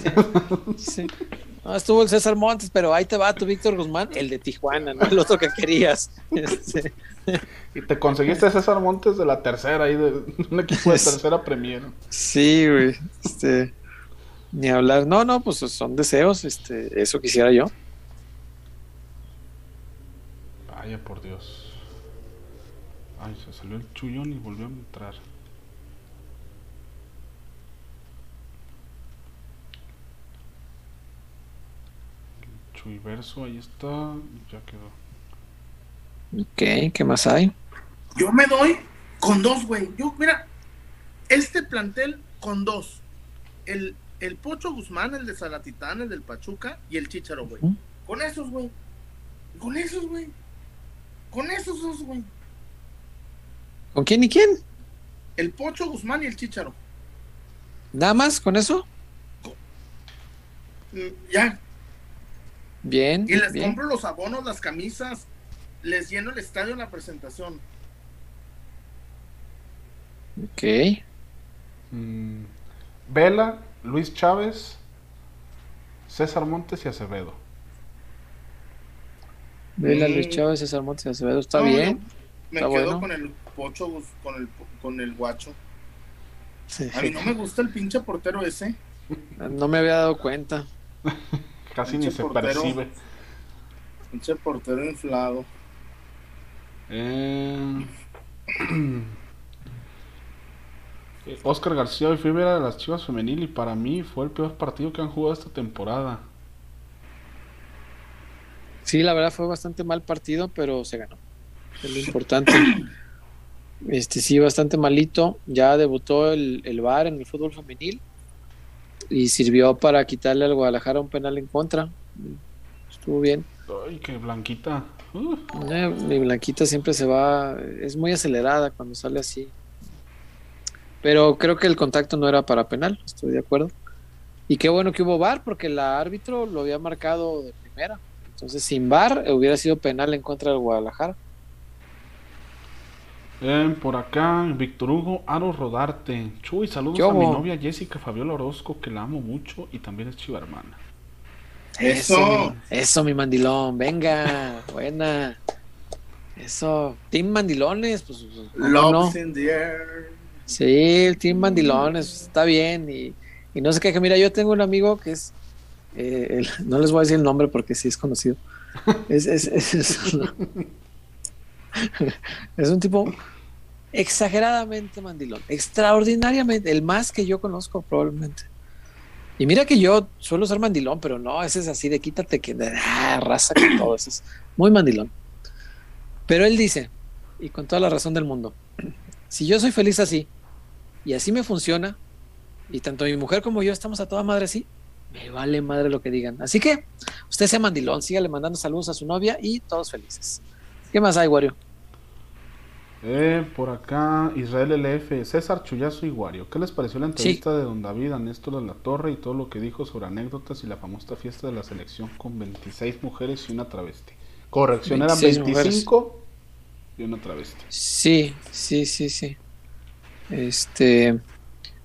Sí. No, estuvo el César Montes, pero ahí te va tu Víctor Guzmán, el de Tijuana, ¿no? El otro que querías. Este. Y te conseguiste César Montes de la tercera, ahí de un equipo de tercera Premier. Sí, güey. Este. Ni hablar. No, no, pues son deseos. Este, eso quisiera yo. Vaya por Dios. Ay, se salió el chullón y volvió a entrar. El chuiverso, ahí está. Ya quedó. Ok, ¿qué más hay? Yo me doy con dos, güey. Yo, mira, este plantel con dos. El, el Pocho Guzmán, el de Salatitán, el del Pachuca y el Chicharo, güey. Con esos, güey. Con esos, güey. Con esos dos, güey. ¿Con quién y quién? El Pocho Guzmán y el Chicharo. ¿Nada más con eso? Ya. Bien. Y les bien. compro los abonos, las camisas. Les lleno el estadio en la presentación. Ok. Mm, Vela, Luis Chávez, César Montes y Acevedo. Vela, Luis Chávez, César Montes y Acevedo. Está No, bien. Me Está quedo bueno. con el Pocho, con el, con el guacho. Sí. A mí no me gusta el pinche portero ese. No me había dado cuenta. Casi Pinche ni se portero. percibe. Pinche portero inflado. Eh... Oscar García hoy fui a ver a las Chivas Femenil y para mí fue el peor partido que han jugado esta temporada. Sí, la verdad fue bastante mal partido, pero se ganó. Es lo importante. Este sí, bastante malito. Ya debutó el, el VAR en el fútbol femenil y sirvió para quitarle al Guadalajara un penal en contra. Estuvo bien. Ay, qué blanquita. Uh, Eh, Mi Blanquita siempre se va, es muy acelerada cuando sale así. Pero creo que el contacto no era para penal, estoy de acuerdo. Y qué bueno que hubo VAR, porque el árbitro lo había marcado de primera. Entonces, sin VAR hubiera sido penal en contra del Guadalajara. Eh, por acá, Víctor Hugo Aro Rodarte. Chuy, saludos ¿Qué a mi novia Jessica Fabiola Orozco, que la amo mucho y también es chiva hermana. Eso. eso, mi mandilón, venga, buena. Eso, Team Mandilones, pues, ¿cómo no? In the air. Sí, el Team Mandilones, está bien. Y, y no sé qué, que mira, yo tengo un amigo que es, eh, el- no les voy a decir el nombre porque sí es conocido. Es, es, es, es un tipo exageradamente mandilón, extraordinariamente, el más que yo conozco probablemente. Y mira que yo suelo ser mandilón, pero no, ese es así de quítate que ah, raza con todo, ese es muy mandilón. Pero él dice, y con toda la razón del mundo, si yo soy feliz así, y así me funciona, y tanto mi mujer como yo estamos a toda madre así, me vale madre lo que digan. Así que usted sea mandilón, sígale mandando saludos a su novia y todos felices. ¿Qué más hay, Wario? Eh, por acá, Israel LF, César Chuyazo y Wario. ¿Qué les pareció la entrevista de don David a Néstor de la Torre y todo lo que dijo sobre anécdotas y la famosa fiesta de la selección con 26 mujeres y una travesti? Corrección, eran 26 mujeres. 25 y una travesti. Sí, sí, sí, sí. Este,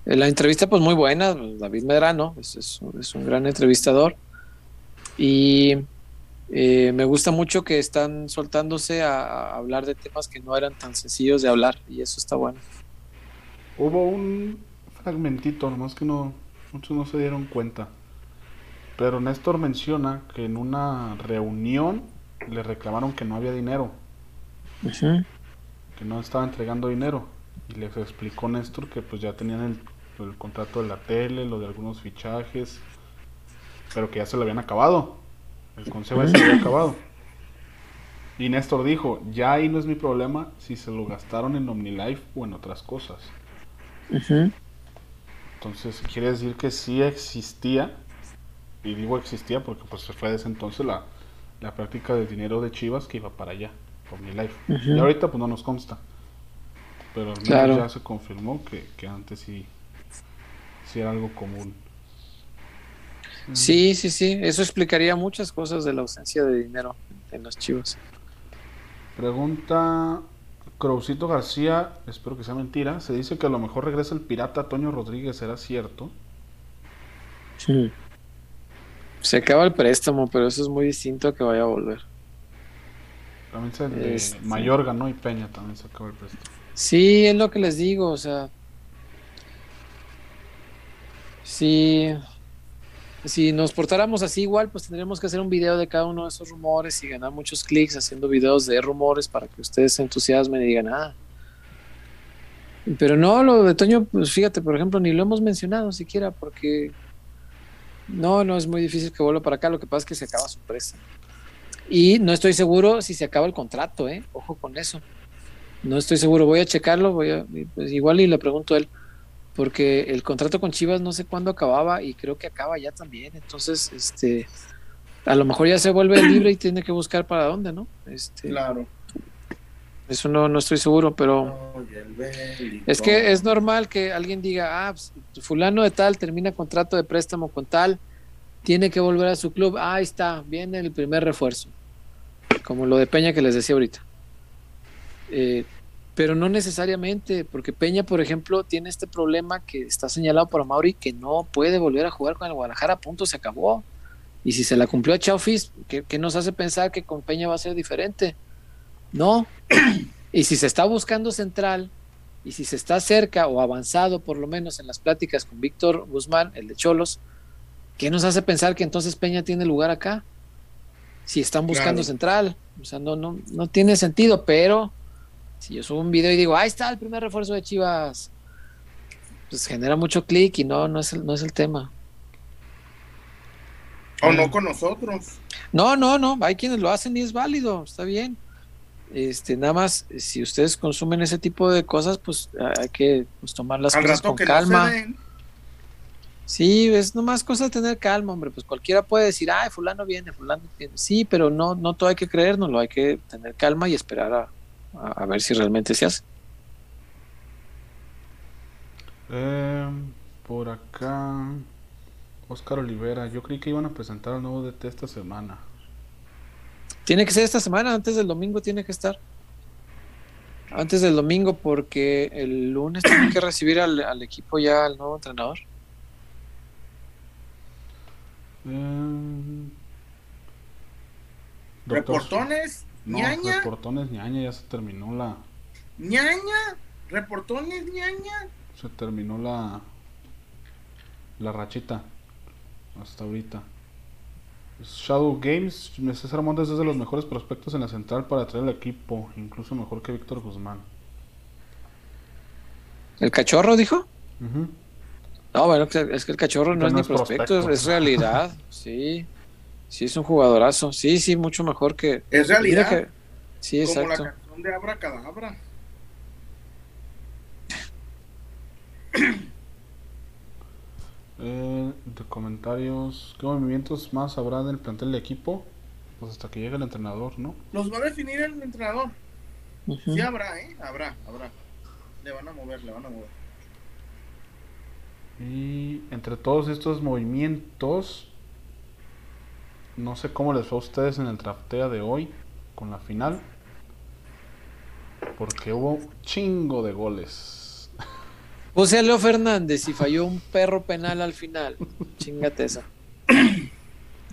la entrevista pues muy buena, David Medrano es, es un- es un gran entrevistador y eh, me gusta mucho que están soltándose a, a hablar de temas que no eran tan sencillos de hablar y eso está bueno. Hubo un fragmentito, nomás que no, muchos no se dieron cuenta. Pero Néstor menciona que en una reunión le reclamaron que no había dinero, que no estaba entregando dinero. Y les explicó Néstor que pues ya tenían el, el contrato de la tele, lo de algunos fichajes, pero que ya se lo habían acabado. El consejo ya se había acabado. Y Néstor dijo, ya ahí no es mi problema si se lo gastaron en OmniLife o en otras cosas. Entonces quiere decir que sí existía, y digo existía porque pues se fue desde entonces la, la práctica de dinero de Chivas que iba para allá, OmniLife. Y ahorita pues no nos consta. Pero al menos ya se confirmó que, que antes sí, sí era algo común. Sí, sí, sí. Eso explicaría muchas cosas de la ausencia de dinero en los chivos. Pregunta Crowcito García, espero que sea mentira. Se dice que a lo mejor regresa el pirata Toño Rodríguez, ¿será cierto? Sí. Se acaba el préstamo, pero eso es muy distinto a que vaya a volver. También se de este... Mayorga, ¿no? Y Peña también se acaba el préstamo. Sí, es lo que les digo, o sea. Sí, si nos portáramos así igual, pues tendríamos que hacer un video de cada uno de esos rumores y ganar muchos clics haciendo videos de rumores para que ustedes se entusiasmen y digan, ah. Pero no, lo de Toño, pues fíjate, por ejemplo, ni lo hemos mencionado siquiera porque no, no es muy difícil que vuelva para acá. Lo que pasa es que se acaba su presa. Y no estoy seguro si se acaba el contrato, ¿eh? Ojo con eso. No estoy seguro. Voy a checarlo, voy a, pues igual y le pregunto a él porque el contrato con Chivas no sé cuándo acababa y creo que acaba ya también. Entonces, este, a lo mejor ya se vuelve libre y tiene que buscar para dónde, ¿no? Este, claro. Eso no, no estoy seguro, pero es que es normal que alguien diga, ah, pues, fulano de tal termina contrato de préstamo con tal, tiene que volver a su club, ah, ahí está, viene el primer refuerzo, como lo de Peña que les decía ahorita. Eh, pero no necesariamente, porque Peña, por ejemplo, tiene este problema que está señalado por Mauri que no puede volver a jugar con el Guadalajara, punto, se acabó. Y si se la cumplió a Chaufis, ¿qué, ¿qué, nos hace pensar que con Peña va a ser diferente? No. Y si se está buscando central, y si se está cerca o avanzado, por lo menos en las pláticas con Víctor Guzmán, el de Cholos, ¿qué nos hace pensar que entonces Peña tiene lugar acá? Si están buscando claro. central. O sea, no, no, no tiene sentido, pero si yo subo un video y digo, ahí está el primer refuerzo de Chivas, pues genera mucho clic y no, no es el, no es el tema. O no con nosotros. No, no, no, hay quienes lo hacen y es válido, está bien. Este, nada más, si ustedes consumen ese tipo de cosas, pues hay que pues, tomar las Al cosas rato con que calma. No Sí, es nomás cosa de tener calma, hombre. Pues cualquiera puede decir, ay, fulano viene, fulano viene. Sí, pero no, no todo hay que creérnoslo, hay que tener calma y esperar a, a, a ver si realmente se hace. Eh, por acá, Oscar Olivera, yo creí que iban a presentar al nuevo DT esta semana. Tiene que ser esta semana, antes del domingo tiene que estar. Antes del domingo, porque el lunes tienen que recibir al, al equipo ya al nuevo entrenador. Eh, reportones, No, ñaña, reportones ñaña, ya se terminó la, ñaña, reportones, ñaña. se terminó la, la rachita hasta ahorita. Shadow Games, César Montes es de los mejores prospectos en la central para traer el equipo, incluso mejor que Víctor Guzmán. ¿El cachorro dijo? Ujú. No, bueno, es que el cachorro no es ni prospecto, prospecto. es realidad. Sí, sí, es un jugadorazo. Sí, sí, mucho mejor que. Es realidad. Que- Sí, como la exacto. canción de Abra Cadabra. Eh, de comentarios, ¿qué movimientos más habrá del plantel de equipo? Pues hasta que llegue el entrenador, ¿no? Los va a definir el entrenador. Ujú. Sí habrá, ¿eh? Habrá, habrá. Le van a mover, le van a mover. Y entre todos estos movimientos, no sé cómo les fue a ustedes en el draftea de hoy con la final, porque hubo chingo de goles. Puse a Leo Fernández y falló un perro penal al final. Chingate esa.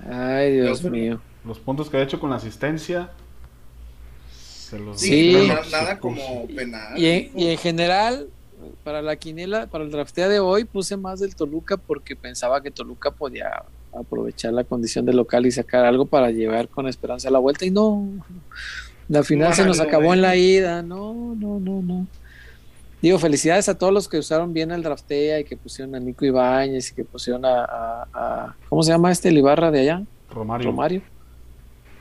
Ay, Dios mío. Los puntos que ha hecho con la asistencia, se los Sí. los nada puso. como penal. Y en, y en general, para la quiniela, para el draftea de hoy, puse más del Toluca porque pensaba que Toluca podía aprovechar la condición de local y sacar algo para llevar con esperanza a la vuelta. Y no, la final se nos acabó en la ida. No, no, no, no. Digo, felicidades a todos los que usaron bien el draftea y que pusieron a Nico Ibáñez y que pusieron a, ¿cómo se llama este el Ibarra de allá? Romario. Romario.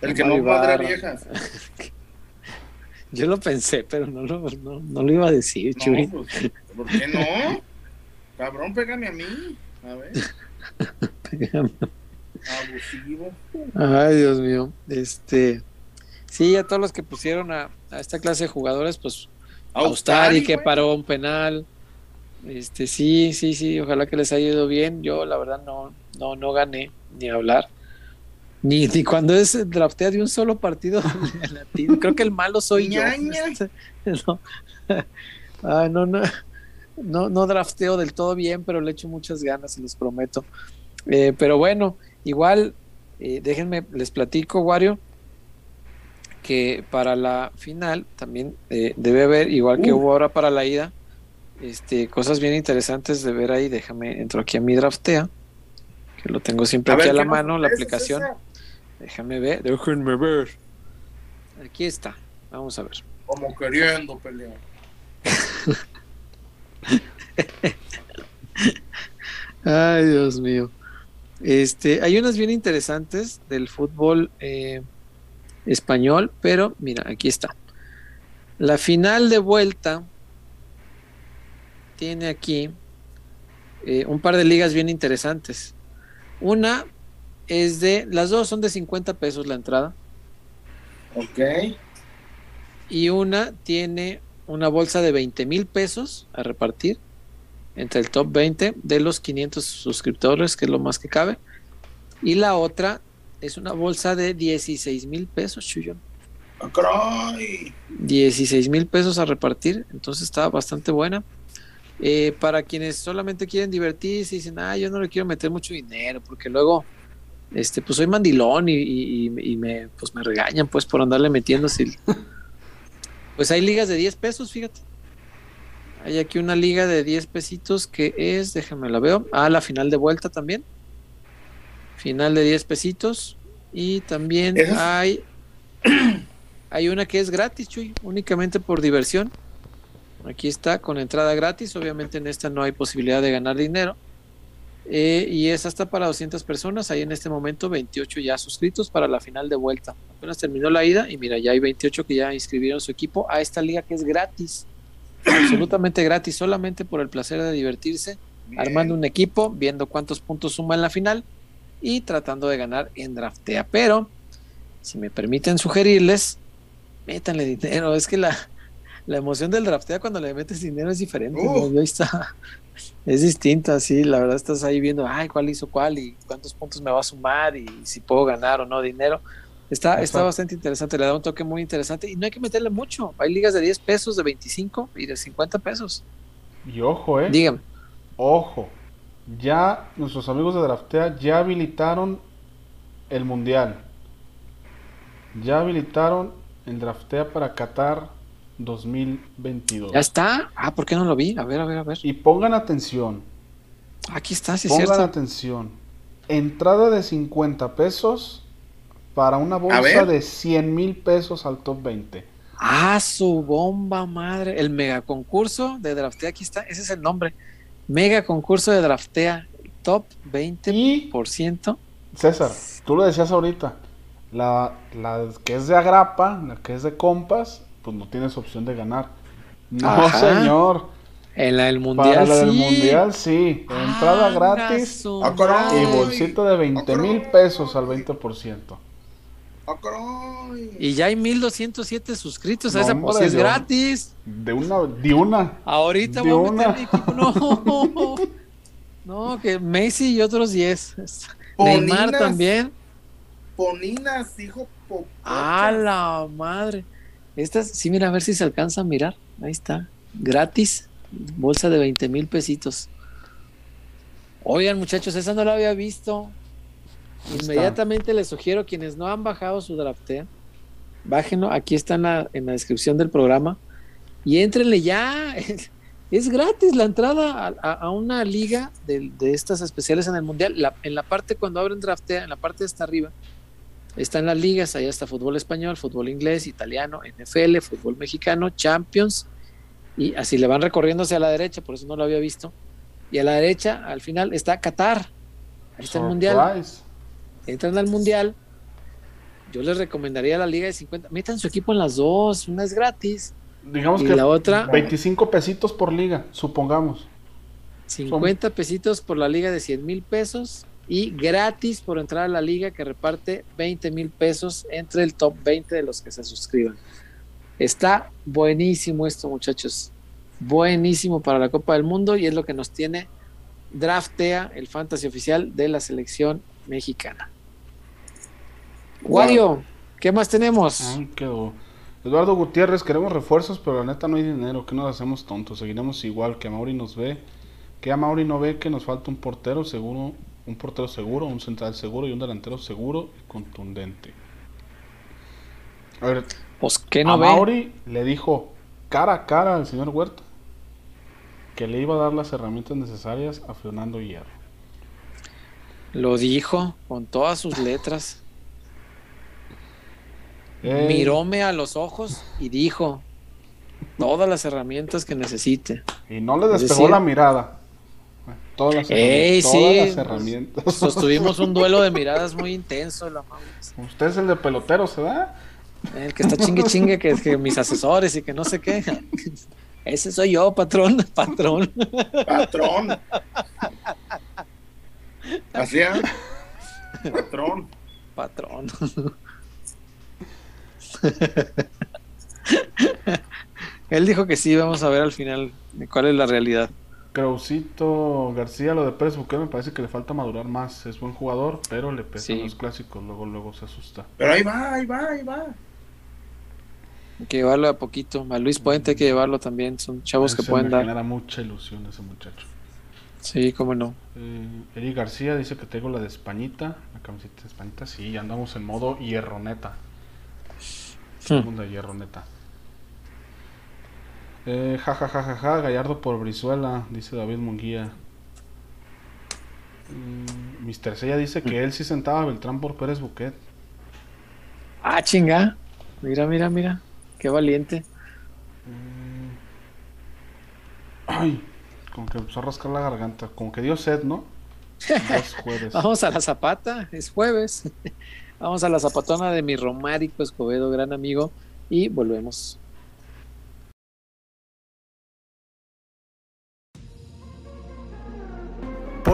El que no padre viejas. Yo lo pensé, pero no lo, no, lo iba a decir, Chuy. Pues, ¿Por qué no? Cabrón, pégame a mí. A ver. Abusivo. Ay, Dios mío. Este. Sí, a todos los que pusieron a, a esta clase de jugadores, pues Austari que paró un penal. Este, sí, sí, sí, ojalá que les haya ido bien. Yo, la verdad, no, no, no gané ni hablar. Ni, ni cuando es draftea de un solo partido Creo que el malo soy yo. no. Ah, no, no, no, no drafteo del todo bien, pero le echo muchas ganas, se los prometo. Eh, pero bueno, igual, eh, déjenme, les platico, Wario que para la final también eh, debe haber, igual que hubo ahora para la ida, este, cosas bien interesantes de ver ahí. Déjame, entro aquí a mi draftea, que lo tengo siempre aquí a la mano, la aplicación. Déjame ver, déjenme ver. Aquí está, vamos a ver. Como queriendo pelear. Ay, Dios mío. Este, hay unas bien interesantes del fútbol. Eh, español, pero mira, aquí está. La final de vuelta tiene aquí eh, un par de ligas bien interesantes. Una es de, las dos son de 50 pesos la entrada. Ok. Y una tiene una bolsa de 20 mil pesos a repartir entre el top 20 de los 500 suscriptores, que es lo más que cabe. Y la otra es una bolsa de 16 mil pesos, Chuyón. 16 mil pesos a repartir, entonces está bastante buena. Eh, para quienes solamente quieren divertirse y dicen, ah, yo no le quiero meter mucho dinero, porque luego, este, pues soy mandilón y, me, pues me regañan pues por andarle metiendo. Pues hay ligas de 10 pesos, fíjate. Hay aquí una liga de 10 pesitos que es, déjame la veo, ah, la final de vuelta también final de 10 pesitos. Y también hay, hay una que es gratis, Chuy, únicamente por diversión. Aquí está, con entrada gratis. Obviamente en esta no hay posibilidad de ganar dinero. Eh, y es hasta para 200 personas. Hay en este momento 28 ya suscritos para la final de vuelta. Apenas terminó la ida y mira, ya hay 28 que ya inscribieron su equipo a esta liga que es gratis. absolutamente gratis, solamente por el placer de divertirse, armando un equipo, viendo cuántos puntos suma en la final y tratando de ganar en draftea. Pero, si me permiten sugerirles, métanle dinero. Es que la, la emoción del draftea cuando le metes dinero es diferente. está, es distinta, sí. La verdad, estás ahí viendo, ay, cuál hizo cuál y cuántos puntos me va a sumar y si puedo ganar o no dinero. Está, está bastante interesante, le da un toque muy interesante y no hay que meterle mucho. Hay ligas de 10 pesos, de 25 y de 50 pesos. Y ojo, eh. Dígame. Ojo, ya nuestros amigos de Draftea ya habilitaron el mundial. Ya habilitaron el Draftea para Qatar 2022. ¿Ya está? Ah, ¿por qué no lo vi? A ver, a ver, a ver. Y pongan atención. Aquí está, sí Pongan atención. Entrada de 50 pesos para una bolsa de 100 mil pesos al top 20. Ah, su bomba madre. El mega concurso de Draftea, aquí está. Ese es el nombre. Mega concurso de draftea, top 20%. César, tú lo decías ahorita, la, que es de agrapa, la que es de compas, pues no tienes opción de ganar. No, señor. En la del mundial. Para la del mundial, sí. Entrada gratis y bolsito de 20 mil pesos al 20%. Y ya hay 1207 suscritos a esa, pues es gratis. De una, de una. Ahorita voy a meter mi equipo. No. no, que Messi y otros 10. Neymar también. Poninas, hijo. A la madre. Estas, sí, mira, a ver si se alcanza a mirar. Ahí está. Gratis. Bolsa de 20 mil pesitos. Oigan, muchachos, esa no la había visto. Inmediatamente les sugiero quienes no han bajado su draftea, bájenlo, aquí está en la, descripción del programa y entrenle ya. es gratis la entrada a, una liga de, estas especiales en el Mundial. en la parte cuando abren draftea, en la parte de hasta arriba, están las ligas, allá está fútbol español, fútbol inglés, italiano, NFL, fútbol mexicano, Champions, y así le van recorriendo hacia la derecha, por eso no lo había visto. Y a la derecha, al final, está Qatar. Ahí está el Mundial. Entran al Mundial. Yo les recomendaría la Liga de 50. Metan su equipo en las dos, una es gratis. Digamos que la otra 25 pesitos por liga, supongamos. 50 pesitos por la liga de 100 mil pesos y gratis por entrar a la liga que reparte 20 mil pesos entre el top 20 de los que se suscriban. Está buenísimo esto, muchachos. Buenísimo para la Copa del Mundo y es lo que nos tiene Draftea, el fantasy oficial de la selección mexicana. Wario, ¿qué más tenemos? quedó. Eduardo Gutiérrez, queremos refuerzos, pero la neta no hay dinero. ¿Qué nos hacemos tontos? Seguiremos igual. Que a Mauri nos ve. Que a Mauri no ve que nos falta un portero seguro un portero seguro, un central seguro y un delantero seguro y contundente. A ver, pues, no Mauri le dijo cara a cara al señor Huerta que le iba a dar las herramientas necesarias a Fernando Hierro. Lo dijo con todas sus letras. Miróme a los ojos y dijo todas las herramientas que necesite. Y no le despegó la mirada. Todas las, herramientas. Sostuvimos un duelo de miradas muy intenso. Usted es el de pelotero, ¿se da? El que está chingue chingue, que, que mis asesores y que no sé qué. Ese soy yo, patrón, patrón. Patrón. Así Patrón. Patrón. Él dijo que sí, vamos a ver al final cuál es la realidad. Krausito García, lo de Pérez Buque me parece que le falta madurar más. Es buen jugador, pero le pesan los clásicos, luego luego se asusta. Pero ahí va, ahí va, ahí va. Hay que llevarlo a poquito. A Luis Puente hay que llevarlo también. Son chavos que pueden me dar. genera mucha ilusión ese muchacho. Sí, cómo no. Eh, Eri García dice que tengo la de Españita. La camiseta de Españita. Sí, andamos en modo hierroneta. Hmm. de hierroneta. Eh, ja, ja, ja, ja, ja, Gallardo por Brizuela, dice David Munguía. Mm, Mister Sella dice que él sí sentaba a Beltrán por Pérez Buquet. Ah, chinga. Mira, mira, mira. Qué valiente. Mm. Ay, como que empezó a rascar la garganta. Como que dio sed, ¿no? jueves. Vamos a la zapata, es jueves. Vamos a la zapatona de mi Romárico Escobedo, gran amigo. Y volvemos.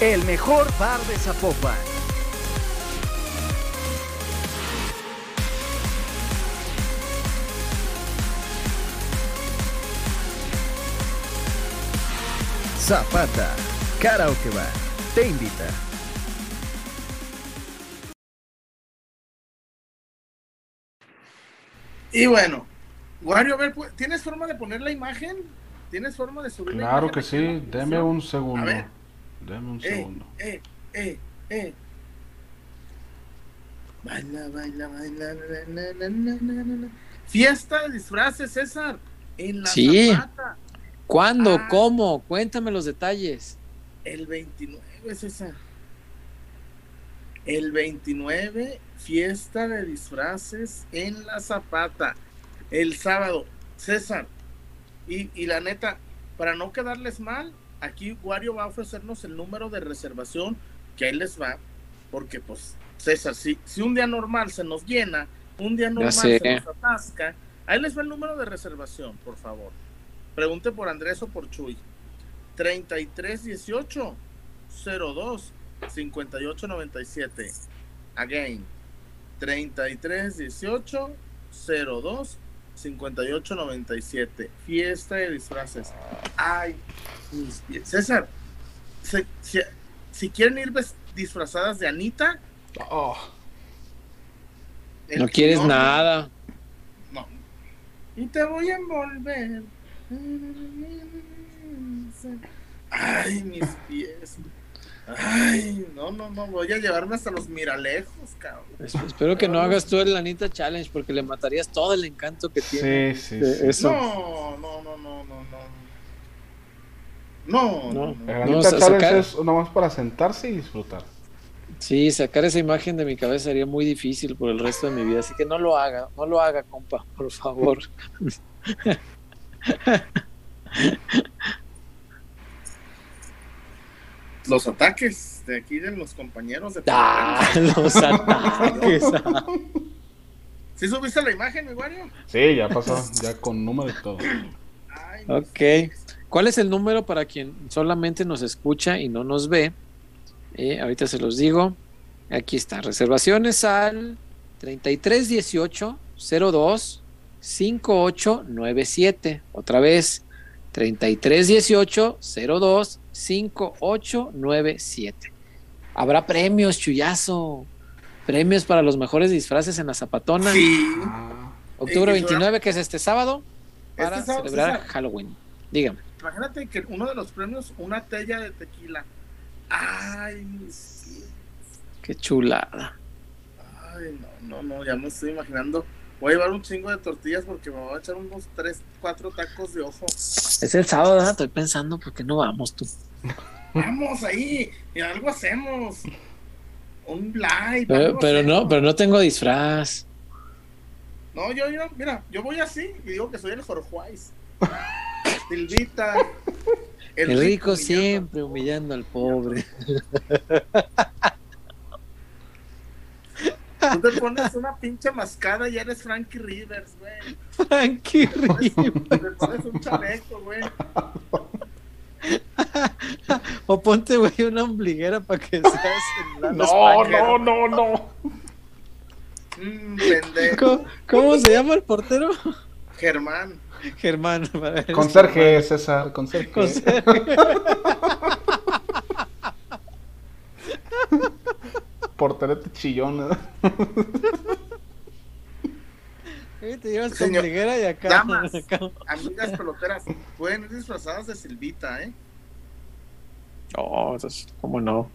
El mejor bar de Zapopan. Zapata, Karaoke Bar, te invita. Y bueno, Wario, a ver, pues, ¿tienes forma de poner la imagen? ¿Tienes forma de subir claro la imagen? Claro que sí, deme un segundo. Dame un eh, segundo. Eh, eh, eh. Baila, baila, baila. Fiesta de disfraces, César. En la sí. ¿Cuándo? Ah. ¿Cómo? Cuéntame los detalles. El 29, César. El 29, fiesta de disfraces en la Zapata. El sábado, César. Y, y la neta, para no quedarles mal, aquí Wario va a ofrecernos el número de reservación que ahí les va, porque pues César, si, si un día normal se nos llena, un día normal se nos atasca, ahí les va el número de reservación, por favor. Pregunte por Andrés o por Chuy. 3318 02 5897. Again. 33 18 02 58 97. Fiesta de disfraces. Ay. César, si, si, si quieren ir ves- disfrazadas de Anita, Oh, No quieres señor- nada. No. Y te voy a envolver. Ay, mis pies. Ay, no, no, no, voy a llevarme hasta los miralejos, cabrón. Es- Espero que no hagas tú el Anita Challenge porque le matarías todo el encanto que tiene. sí, sí. de sí. eso. No, no, no, no, no, no. No, no, No. no. Sacar- es nomás para sentarse y disfrutar. Sí, sacar esa imagen de mi cabeza sería muy difícil por el resto de mi vida. Así que no lo haga, no lo haga, compa, por favor. Los ataques de aquí de los compañeros de Ah, los ataques. ¿Sí subiste la imagen, mi Wario? Sí, ya pasó, ya con número y todo. Ay, Ok. ¿Cuál es el número para quien solamente nos escucha y no nos ve? Eh, ahorita se los digo. Aquí está. Reservaciones al 3318 02 5897. Otra vez. 3318 02 5897. Habrá premios, chullazo. Premios para los mejores disfraces en la Zapatona. Sí. Octubre Eh, y 29, que es este sábado, para Este sábado, celebrar. Halloween. Dígame. Imagínate que uno de los premios, una tella de tequila. Ay. Qué chulada. Ay, no, no, no, ya me estoy imaginando. Voy a llevar un chingo de tortillas porque me voy a echar unos 3, 4 tacos de ojo. Es el sábado, ¿verdad? Estoy pensando, ¿por qué no vamos tú? Vamos ahí, y algo hacemos. Un live. Pero, pero no, pero no tengo disfraz. No, yo, yo, mira, yo voy así y digo que soy el Jorjuais. Silvita. El, rico siempre humillando al pobre. Tú te pones una pinche mascada y eres Frankie Rivers, güey. Frankie Te pones Rivers. un- Te pones un chaleco, güey. O ponte, güey, una ombliguera para que seas el Lalo No, España. no, no, no. Mm, pendejo. ¿Cómo, cómo se llama el portero? Germán. Germán. Conserje, César, conserje. Conserje. Porterete chillón. ¿eh? Te llevas ombliguera y acá. damas. acá. Amigas peloteras, pueden ir disfrazadas de Silvita, ¿eh? No, entonces, ¿cómo no?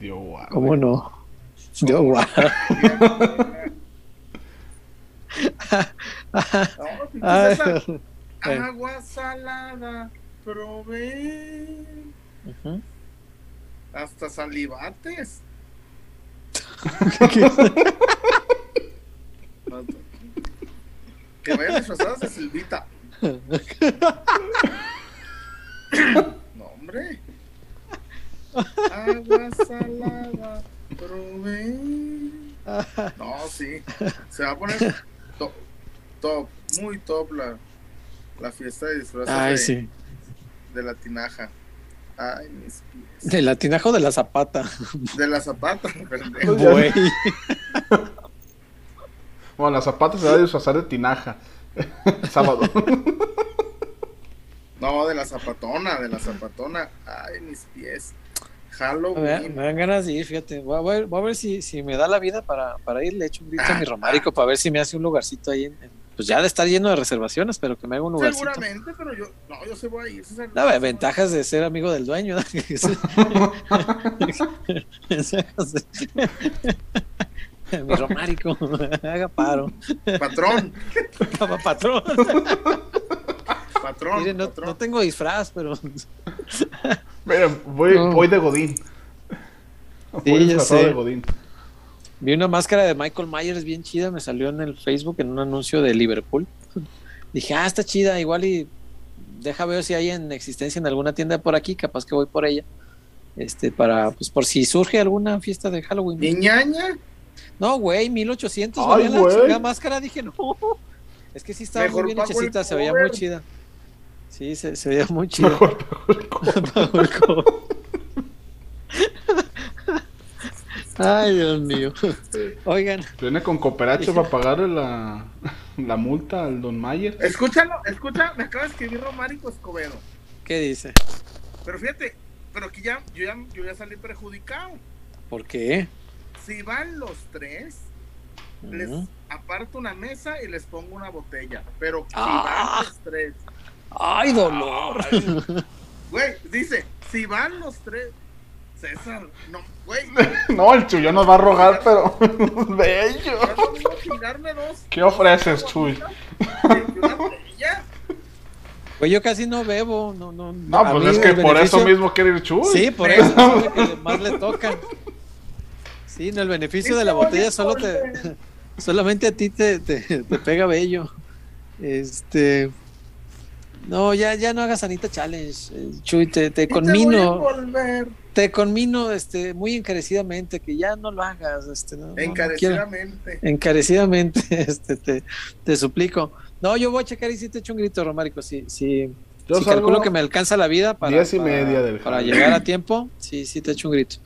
Dios, guau. ¿Cómo no? Yo, guau. No. Agua salada, probé. Ujú. Hasta salivates. que vayan disfrazadas de Silvita. No, hombre. Agua salada, probé. No, sí. Se va a poner top, muy top la, la fiesta de disfraces Ay, de, sí. de la tinaja. Ay, mis pies. De la tinaja o de la zapata. De la zapata, pendejo. Bueno, la zapata se va a disfrazar de tinaja. Sábado. No, de la zapatona, de la zapatona. Ay, mis pies. Me, dan- Halloween. me dan ganas de ir, fíjate. Voy a ver, voy a ver si, si me da la vida para, para ir. Le echo un grito a mi romarico para ver si me hace un lugarcito ahí. En, en- pues ya de estar lleno de reservaciones, pero que me haga un lugarcito. Seguramente, pero yo, no, yo sí voy a ir. No, ve- ventajas de ser amigo del dueño. ¿no? Ventajas de- mi romarico, haga paro. Patrón, Patrón. patrón, Mire, no, patrón. no tengo disfraz, pero Miren, voy, No. voy de Godín. Voy Sí, disfrazado sé. de Godín. Vi una máscara de Michael Myers bien chida, me salió en el Facebook en un anuncio de Liverpool. Dije, ah, está chida, igual y deja ver si hay en existencia en alguna tienda por aquí, capaz que voy por ella. Este, para, pues por si surge alguna fiesta de Halloween. Niñaña, No, güey, 1800 Ay, valía la güey. chingada máscara, dije, no. Es que sí estaba Mejor muy bien hechecita, se veía muy chida. Sí, se, se veía muy chida. Mejor pago el cover. Ay, Dios mío. Oigan. Viene con cooperacho para pagarle la, la multa al Don Mayer. Escúchalo, escucha, me acaba de escribir Romárico Escobedo. ¿Qué dice? Pero fíjate, pero aquí ya, yo ya, yo ya salí perjudicado. ¿Por qué? Si van los tres, les aparto una mesa y les pongo una botella. Pero si Ah. van los tres. ¡Ay, dolor! Güey, dice, si van los tres. César, no, güey. No, el Chuyo nos va a rogar, pero. Bello. ¿Qué ofreces, Chuy? y una botella. Pues yo casi no bebo, no, no. No, a pues es que por eso mismo quiere ir Chuy. Sí, por eso es lo que más le toca. Sí, no, el beneficio de la botella solo te, solamente a ti te, te, te pega bello. Este, no, ya, ya no hagas Anita Challenge, eh, Chuy, te, te Y te voy a conmino, te conmino, este, muy encarecidamente que ya no lo hagas, este, no, no, no quiero- Encarecidamente. encarecidamente, este, te, te suplico. No, yo voy a checar y si te echo un grito, Romárico, si, si, Yo si salgo calculo que me alcanza la vida para, diez y para- media del para jale. llegar a tiempo, sí, sí te echo un grito.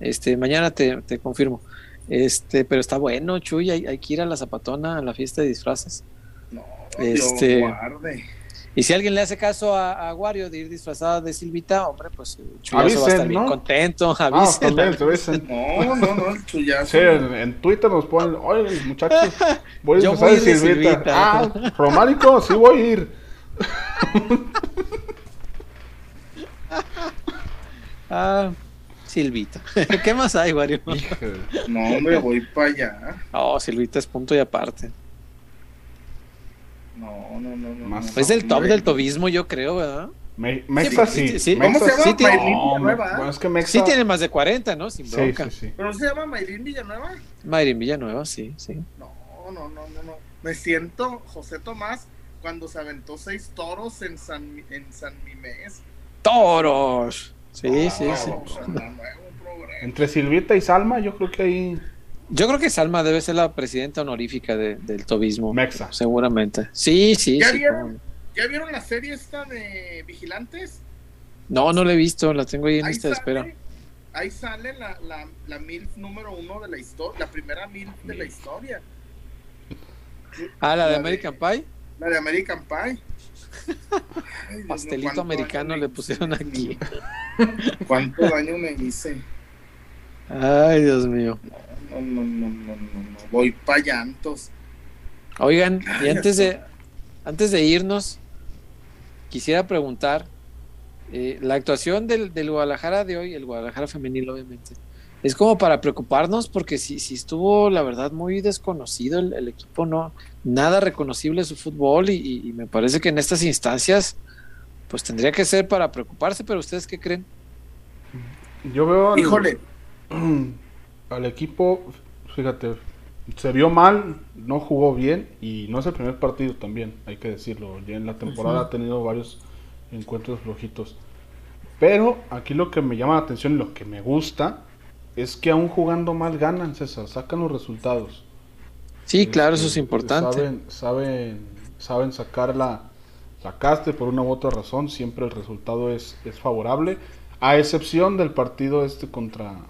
Este, mañana te, te confirmo. Este, pero está bueno, Chuy, hay, hay que ir a la zapatona, a la fiesta de disfraces. No, Este- Dios guarde. Y si alguien le hace caso a, a Wario de ir disfrazada de Silvita, hombre, pues Chuyazo va a Avisen, estar bien ¿no? contento. Ah, avisen. también, te dicen. No, no, no, el chullazo. Sí, en, en Twitter nos ponen, oye, muchachos, voy a Yo disfrazar voy de de Silvita. Silvita. Ah, Románico, sí voy a ir. Ah, Silvita. ¿Qué más hay, Wario? No, hombre, voy para allá. Oh, Silvita es punto y aparte. No, no, no, no. Más- no, Es del top del tobismo, yo creo, ¿verdad? Me- Mexa sí. sí, sí. ¿Cómo se llama? Sí tiene- No, Villanueva. bueno, es que Mexa. Sí tiene más de 40, ¿no? Sin Sí, bronca. sí, sí. ¿Pero se llama Mayrín Villanueva? Mayrin Villanueva, sí, sí. No, no, no, no, no. Me siento José Tomás cuando se aventó seis toros en San, en San Mimés. ¡Toros! Sí, sí, No, sí. o sea, no, no programa. Entre Silvita y Salma, yo creo que ahí. Yo creo que Salma debe ser la presidenta honorífica de- del tobismo. Mexa. Seguramente. Sí, sí, ¿Ya sí. vieron? ¿Ya vieron la serie esta de Vigilantes? No, no la he visto, la tengo ahí en Ahí lista de espera. ahí sale la, la, la MILF número uno de la historia, la primera MILF de la historia, Ah, la de la de- American Pie. la de American Pie. Ay, Pastelito americano le pusieron hice, aquí. ¿Cuánto daño me hice? Ay, Dios mío. No, no, no, no. Voy pa' llantos. Oigan, y antes de, antes de irnos, quisiera preguntar, eh, la actuación del, del Guadalajara de hoy, el Guadalajara femenil obviamente, es como para preocuparnos porque si, si estuvo, la verdad, muy desconocido el, el equipo, no, nada reconocible su fútbol y, y- y me parece que en estas instancias, pues tendría que ser para preocuparse, pero ustedes qué creen? Yo veo Híjole, al equipo, fíjate, se vio mal, no jugó bien y no es el primer partido también, hay que decirlo. Ya en la temporada ha tenido varios encuentros flojitos. Pero aquí lo que me llama la atención y lo que me gusta es que aún jugando mal ganan, César, sacan los resultados. Sí, claro, eso es Este, importante. Saben, saben, saben sacar la, la caste por una u otra razón, siempre el resultado es, es favorable, a excepción del partido este contra,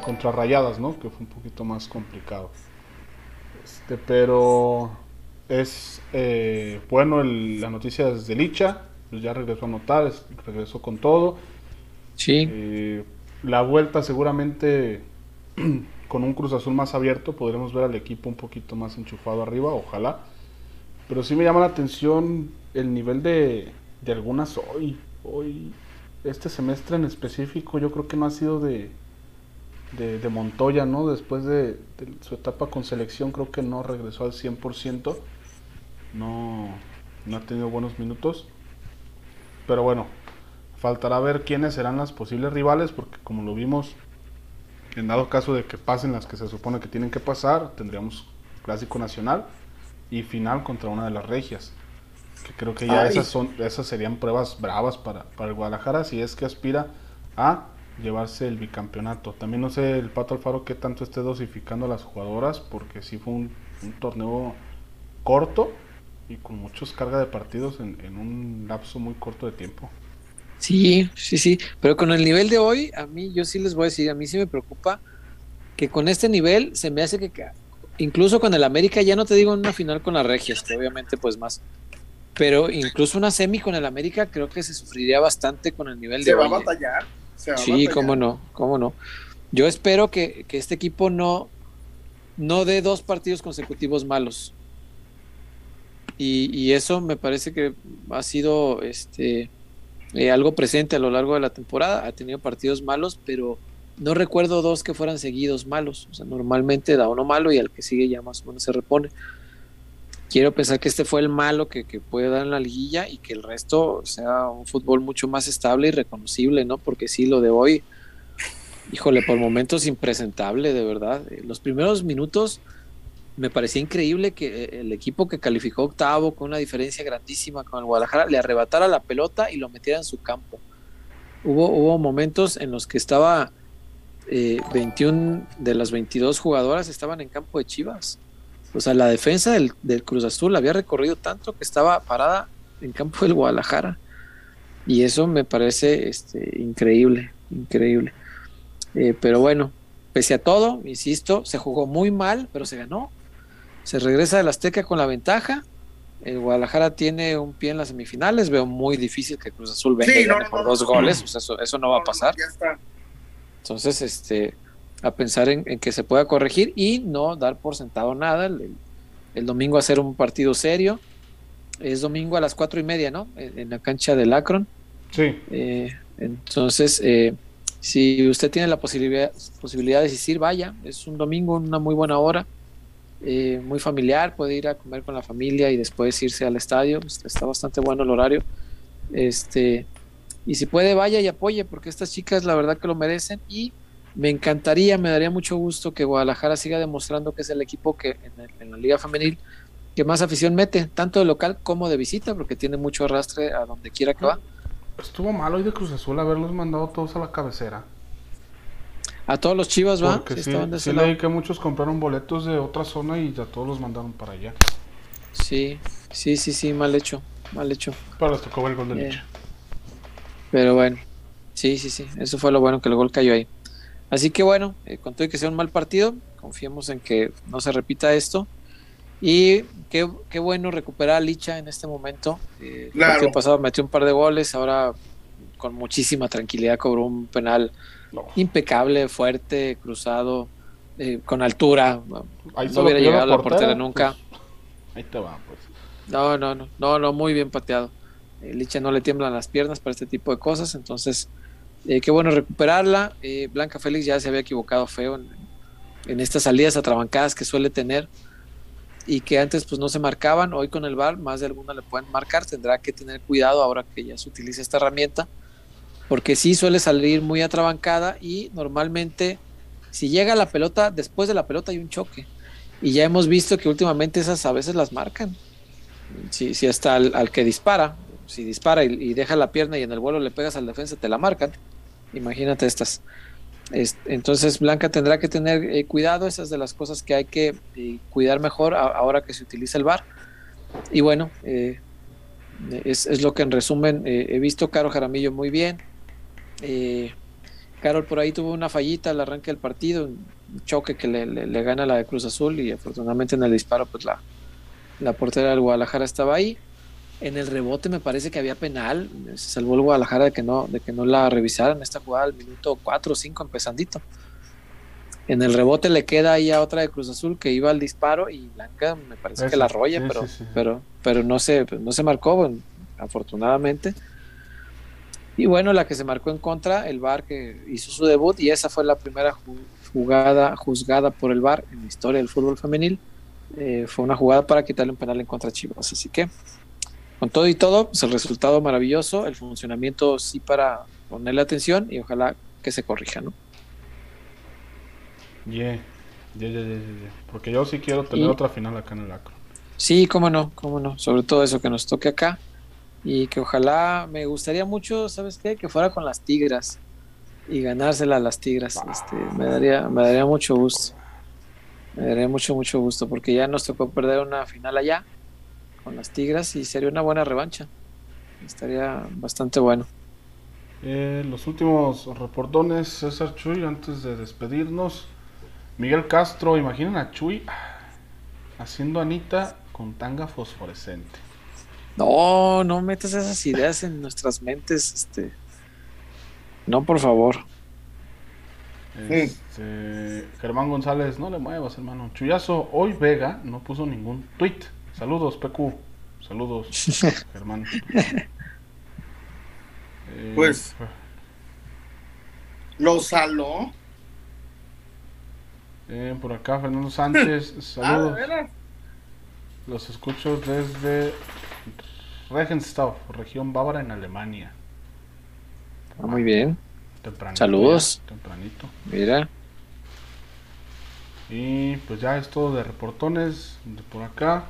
contra Rayadas, ¿no? Que fue un poquito más complicado. Este, pero es eh, bueno el- la noticia desde Licha, pues ya regresó a anotar, es- regresó con todo. Sí, Eh, la vuelta seguramente con un Cruz Azul más abierto podremos ver al equipo un poquito más enchufado arriba, ojalá. Pero sí me llama la atención el nivel de, de algunas hoy. Hoy, este semestre en específico, yo creo que no ha sido de, de, de Montoya, ¿no? Después de, de su etapa con selección, creo que no regresó al 100%. No, no ha tenido buenos minutos. Pero bueno, faltará ver quiénes serán las posibles rivales, porque como lo vimos, en dado caso de que pasen las que se supone que tienen que pasar, tendríamos clásico nacional y final contra una de las regias. Que creo que ya Ay. esas son, esas serían pruebas bravas para, para el Guadalajara si es que aspira a llevarse el bicampeonato. También no sé el Pato Alfaro qué tanto esté dosificando a las jugadoras, porque sí fue un, un torneo corto y con muchos carga de partidos en, en un lapso muy corto de tiempo. Sí, sí, sí, pero con el nivel de hoy, a mí yo sí les voy a decir, a mí sí me preocupa que con este nivel se me hace que incluso con el América, ya no te digo en una final con las Regias, que obviamente pues más, pero incluso una semi con el América creo que se sufriría bastante con el nivel se de... Va a batallar, se va sí, cómo no, cómo no. Yo espero que, que este equipo no, no dé dos partidos consecutivos malos. Y, y, eso me parece que ha sido este eh, algo presente a lo largo de la temporada. Ha tenido partidos malos, pero no recuerdo dos que fueran seguidos malos. O sea, normalmente da uno malo y al que sigue ya más o menos se repone. Quiero pensar que este fue el malo que, que puede dar en la liguilla y que el resto sea un fútbol mucho más estable y reconocible, ¿no? Porque sí, lo de hoy, híjole, por momentos impresentable, de verdad. Los primeros minutos me parecía increíble que el equipo que calificó octavo con una diferencia grandísima con el Guadalajara le arrebatara la pelota y lo metiera en su campo. Hubo, hubo momentos en los que estaba eh, 21 de las 22 jugadoras estaban en campo de Chivas. O sea, la defensa del, del, Cruz Azul había recorrido tanto que estaba parada en campo del Guadalajara. Y eso me parece este, increíble, increíble. Eh, pero bueno, pese a todo, insisto, se jugó muy mal, pero se ganó. Se regresa del Azteca con la ventaja. El Guadalajara tiene un pie en las semifinales. Veo muy difícil que Cruz Azul venga Sí, y no, gane no, por no, dos goles. O sea, eso, eso no va a pasar. Ya está. Entonces, este, a pensar en, en que se pueda corregir y no dar por sentado nada. El, domingo hacer un partido serio. Es domingo a las cuatro y media, ¿no? En, en la cancha del Akron. Sí, Eh, entonces, eh, si usted tiene la posibilidad, posibilidad de asistir, vaya. Es un domingo, una muy buena hora. eh, muy familiar, puede ir a comer con la familia y después irse al estadio. Está, está bastante bueno el horario. Este, y si puede, vaya y apoye, porque estas chicas la verdad que lo merecen. Y me encantaría, me daría mucho gusto que Guadalajara siga demostrando que es el equipo que en, el- en la Liga Femenil que más afición mete, tanto de local como de visita, porque tiene mucho arrastre a donde quiera que va. estuvo mal hoy de Cruz Azul haberlos mandado todos a la cabecera. A todos los chivas, ¿va? Porque Sí sí, sí leí que muchos compraron boletos de otra zona y ya todos los mandaron para allá. Sí, sí, sí, sí, mal hecho, mal hecho. Pero les tocó ver el gol de Eh. Pero bueno, sí, sí, sí, eso fue lo bueno que el gol cayó ahí. Así que bueno, eh, con todo y que sea un mal partido, confiemos en que no se repita esto. Y qué, qué bueno recuperar a Licha en este momento. Eh, el partido pasado metió un par de goles, ahora con muchísima tranquilidad cobró un penal No. impecable, fuerte, cruzado, eh, con altura. Ahí no hubiera llegado a la portera nunca. pues, ahí te va, pues. No, no, no, no, no, muy bien pateado. Eh, Licha no le tiemblan las piernas para este tipo de cosas, entonces eh, qué bueno recuperarla. Eh, Blanca Félix ya se había equivocado feo en, estas salidas atrabancadas que suele tener y que antes pues no se marcaban. Hoy con el VAR más de alguna le pueden marcar, tendrá que tener cuidado ahora que ya se utiliza esta herramienta, porque sí suele salir muy atrabancada y normalmente si llega la pelota, después de la pelota hay un choque. Y ya hemos visto que últimamente esas a veces las marcan si, si hasta al, al que dispara, si dispara y, deja la pierna y en el vuelo le pegas al defensa, te la marcan. Imagínate estas. Es- entonces Blanca tendrá que tener eh, cuidado, esas de las cosas que hay que eh, cuidar mejor ahora que se utiliza el VAR. Y bueno, eh, es, es lo que en resumen he visto. Caro Jaramillo muy bien. Carol por ahí tuvo una fallita al arranque del partido, un choque que le, le- le gana la de Cruz Azul y afortunadamente en el disparo pues la, la portera del Guadalajara estaba ahí. En el rebote me parece que había penal. Se salvó el Guadalajara de que no, de que no la revisaran esta jugada al minuto 4 o 5 empezandito. En el rebote le queda ahí a otra de Cruz Azul que iba al disparo y Blanca me parece que la arrolla, sí, pero, sí, sí. pero, pero no se, no se marcó, bueno, afortunadamente. Y bueno, la que se marcó en contra, el VAR que hizo su debut y esa fue la primera ju- jugada juzgada por el VAR en la historia del fútbol femenil. Eh, fue una jugada para quitarle un penal en contra a Chivas. Así que, con todo y todo, pues el resultado maravilloso, el funcionamiento sí para ponerle atención y ojalá que se corrija, ¿no? Yeah. Yeah, yeah, yeah. Porque yo sí quiero tener Y- otra final acá en el Acro. Sí, cómo no, cómo no. Sobre todo eso que nos toque acá. Y que ojalá, me gustaría mucho, ¿sabes qué? Que fuera con las tigras y ganársela a las tigras. Este, me daría, me daría mucho gusto. Me daría mucho, mucho gusto, porque ya nos tocó perder una final allá con las tigras y sería una buena revancha. Estaría bastante bueno. Eh, los últimos reportones, César Chuy, antes de despedirnos. Miguel Castro, imaginen a Chuy haciendo Anita con tanga fosforescente. No, no metas esas ideas en nuestras mentes, este. No, por favor. Este, Germán González, no le muevas, hermano. Chuyazo, hoy Vega no puso ningún tweet. Saludos, PQ. Saludos, Germán. Eh, pues. Lo saló. Eh, por acá, Fernando Sánchez. Saludos. Los escucho desde Regenstorf, región bávara en Alemania. Ah, muy bien. Tempranito, Saludos. tempranito. Mira. Y pues ya es todo de reportones de por acá.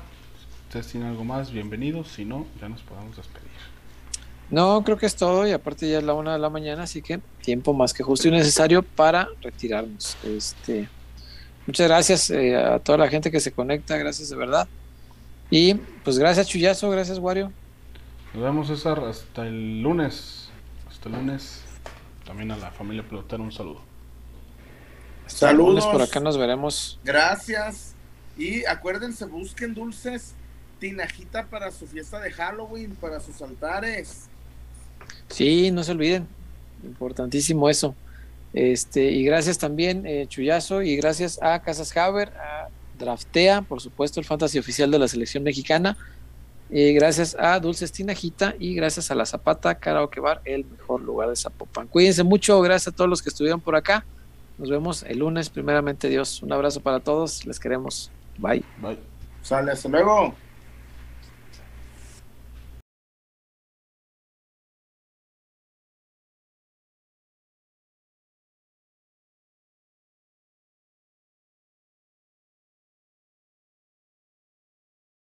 Ustedes tienen algo más, bienvenidos. Si no, ya nos podemos despedir. No, creo que es todo y aparte ya es la una de la mañana, así que tiempo más que justo y necesario para retirarnos. Este, muchas gracias eh, a toda la gente que se conecta, gracias de verdad. Y pues gracias Chuyazo, gracias Wario. Nos vemos César hasta el lunes. Hasta el lunes. También a la familia pelotera un saludo. Saludos. por acá nos veremos. Gracias. Y acuérdense, busquen dulces tinajita para su fiesta de Halloween, para sus altares. Sí, no se olviden. Importantísimo eso. Este, y gracias también, eh, Chuyazo, y gracias a Casas Haber, a Draftea, por supuesto, el fantasy oficial de la selección mexicana. Eh, gracias a Dulces Tinajita y gracias a La Zapata Karaoke Bar, el mejor lugar de Zapopan. Cuídense mucho, gracias a todos los que estuvieron por acá. Nos vemos el lunes, primeramente Dios. Un abrazo para todos, les queremos. Bye. Bye. Sale, hasta luego.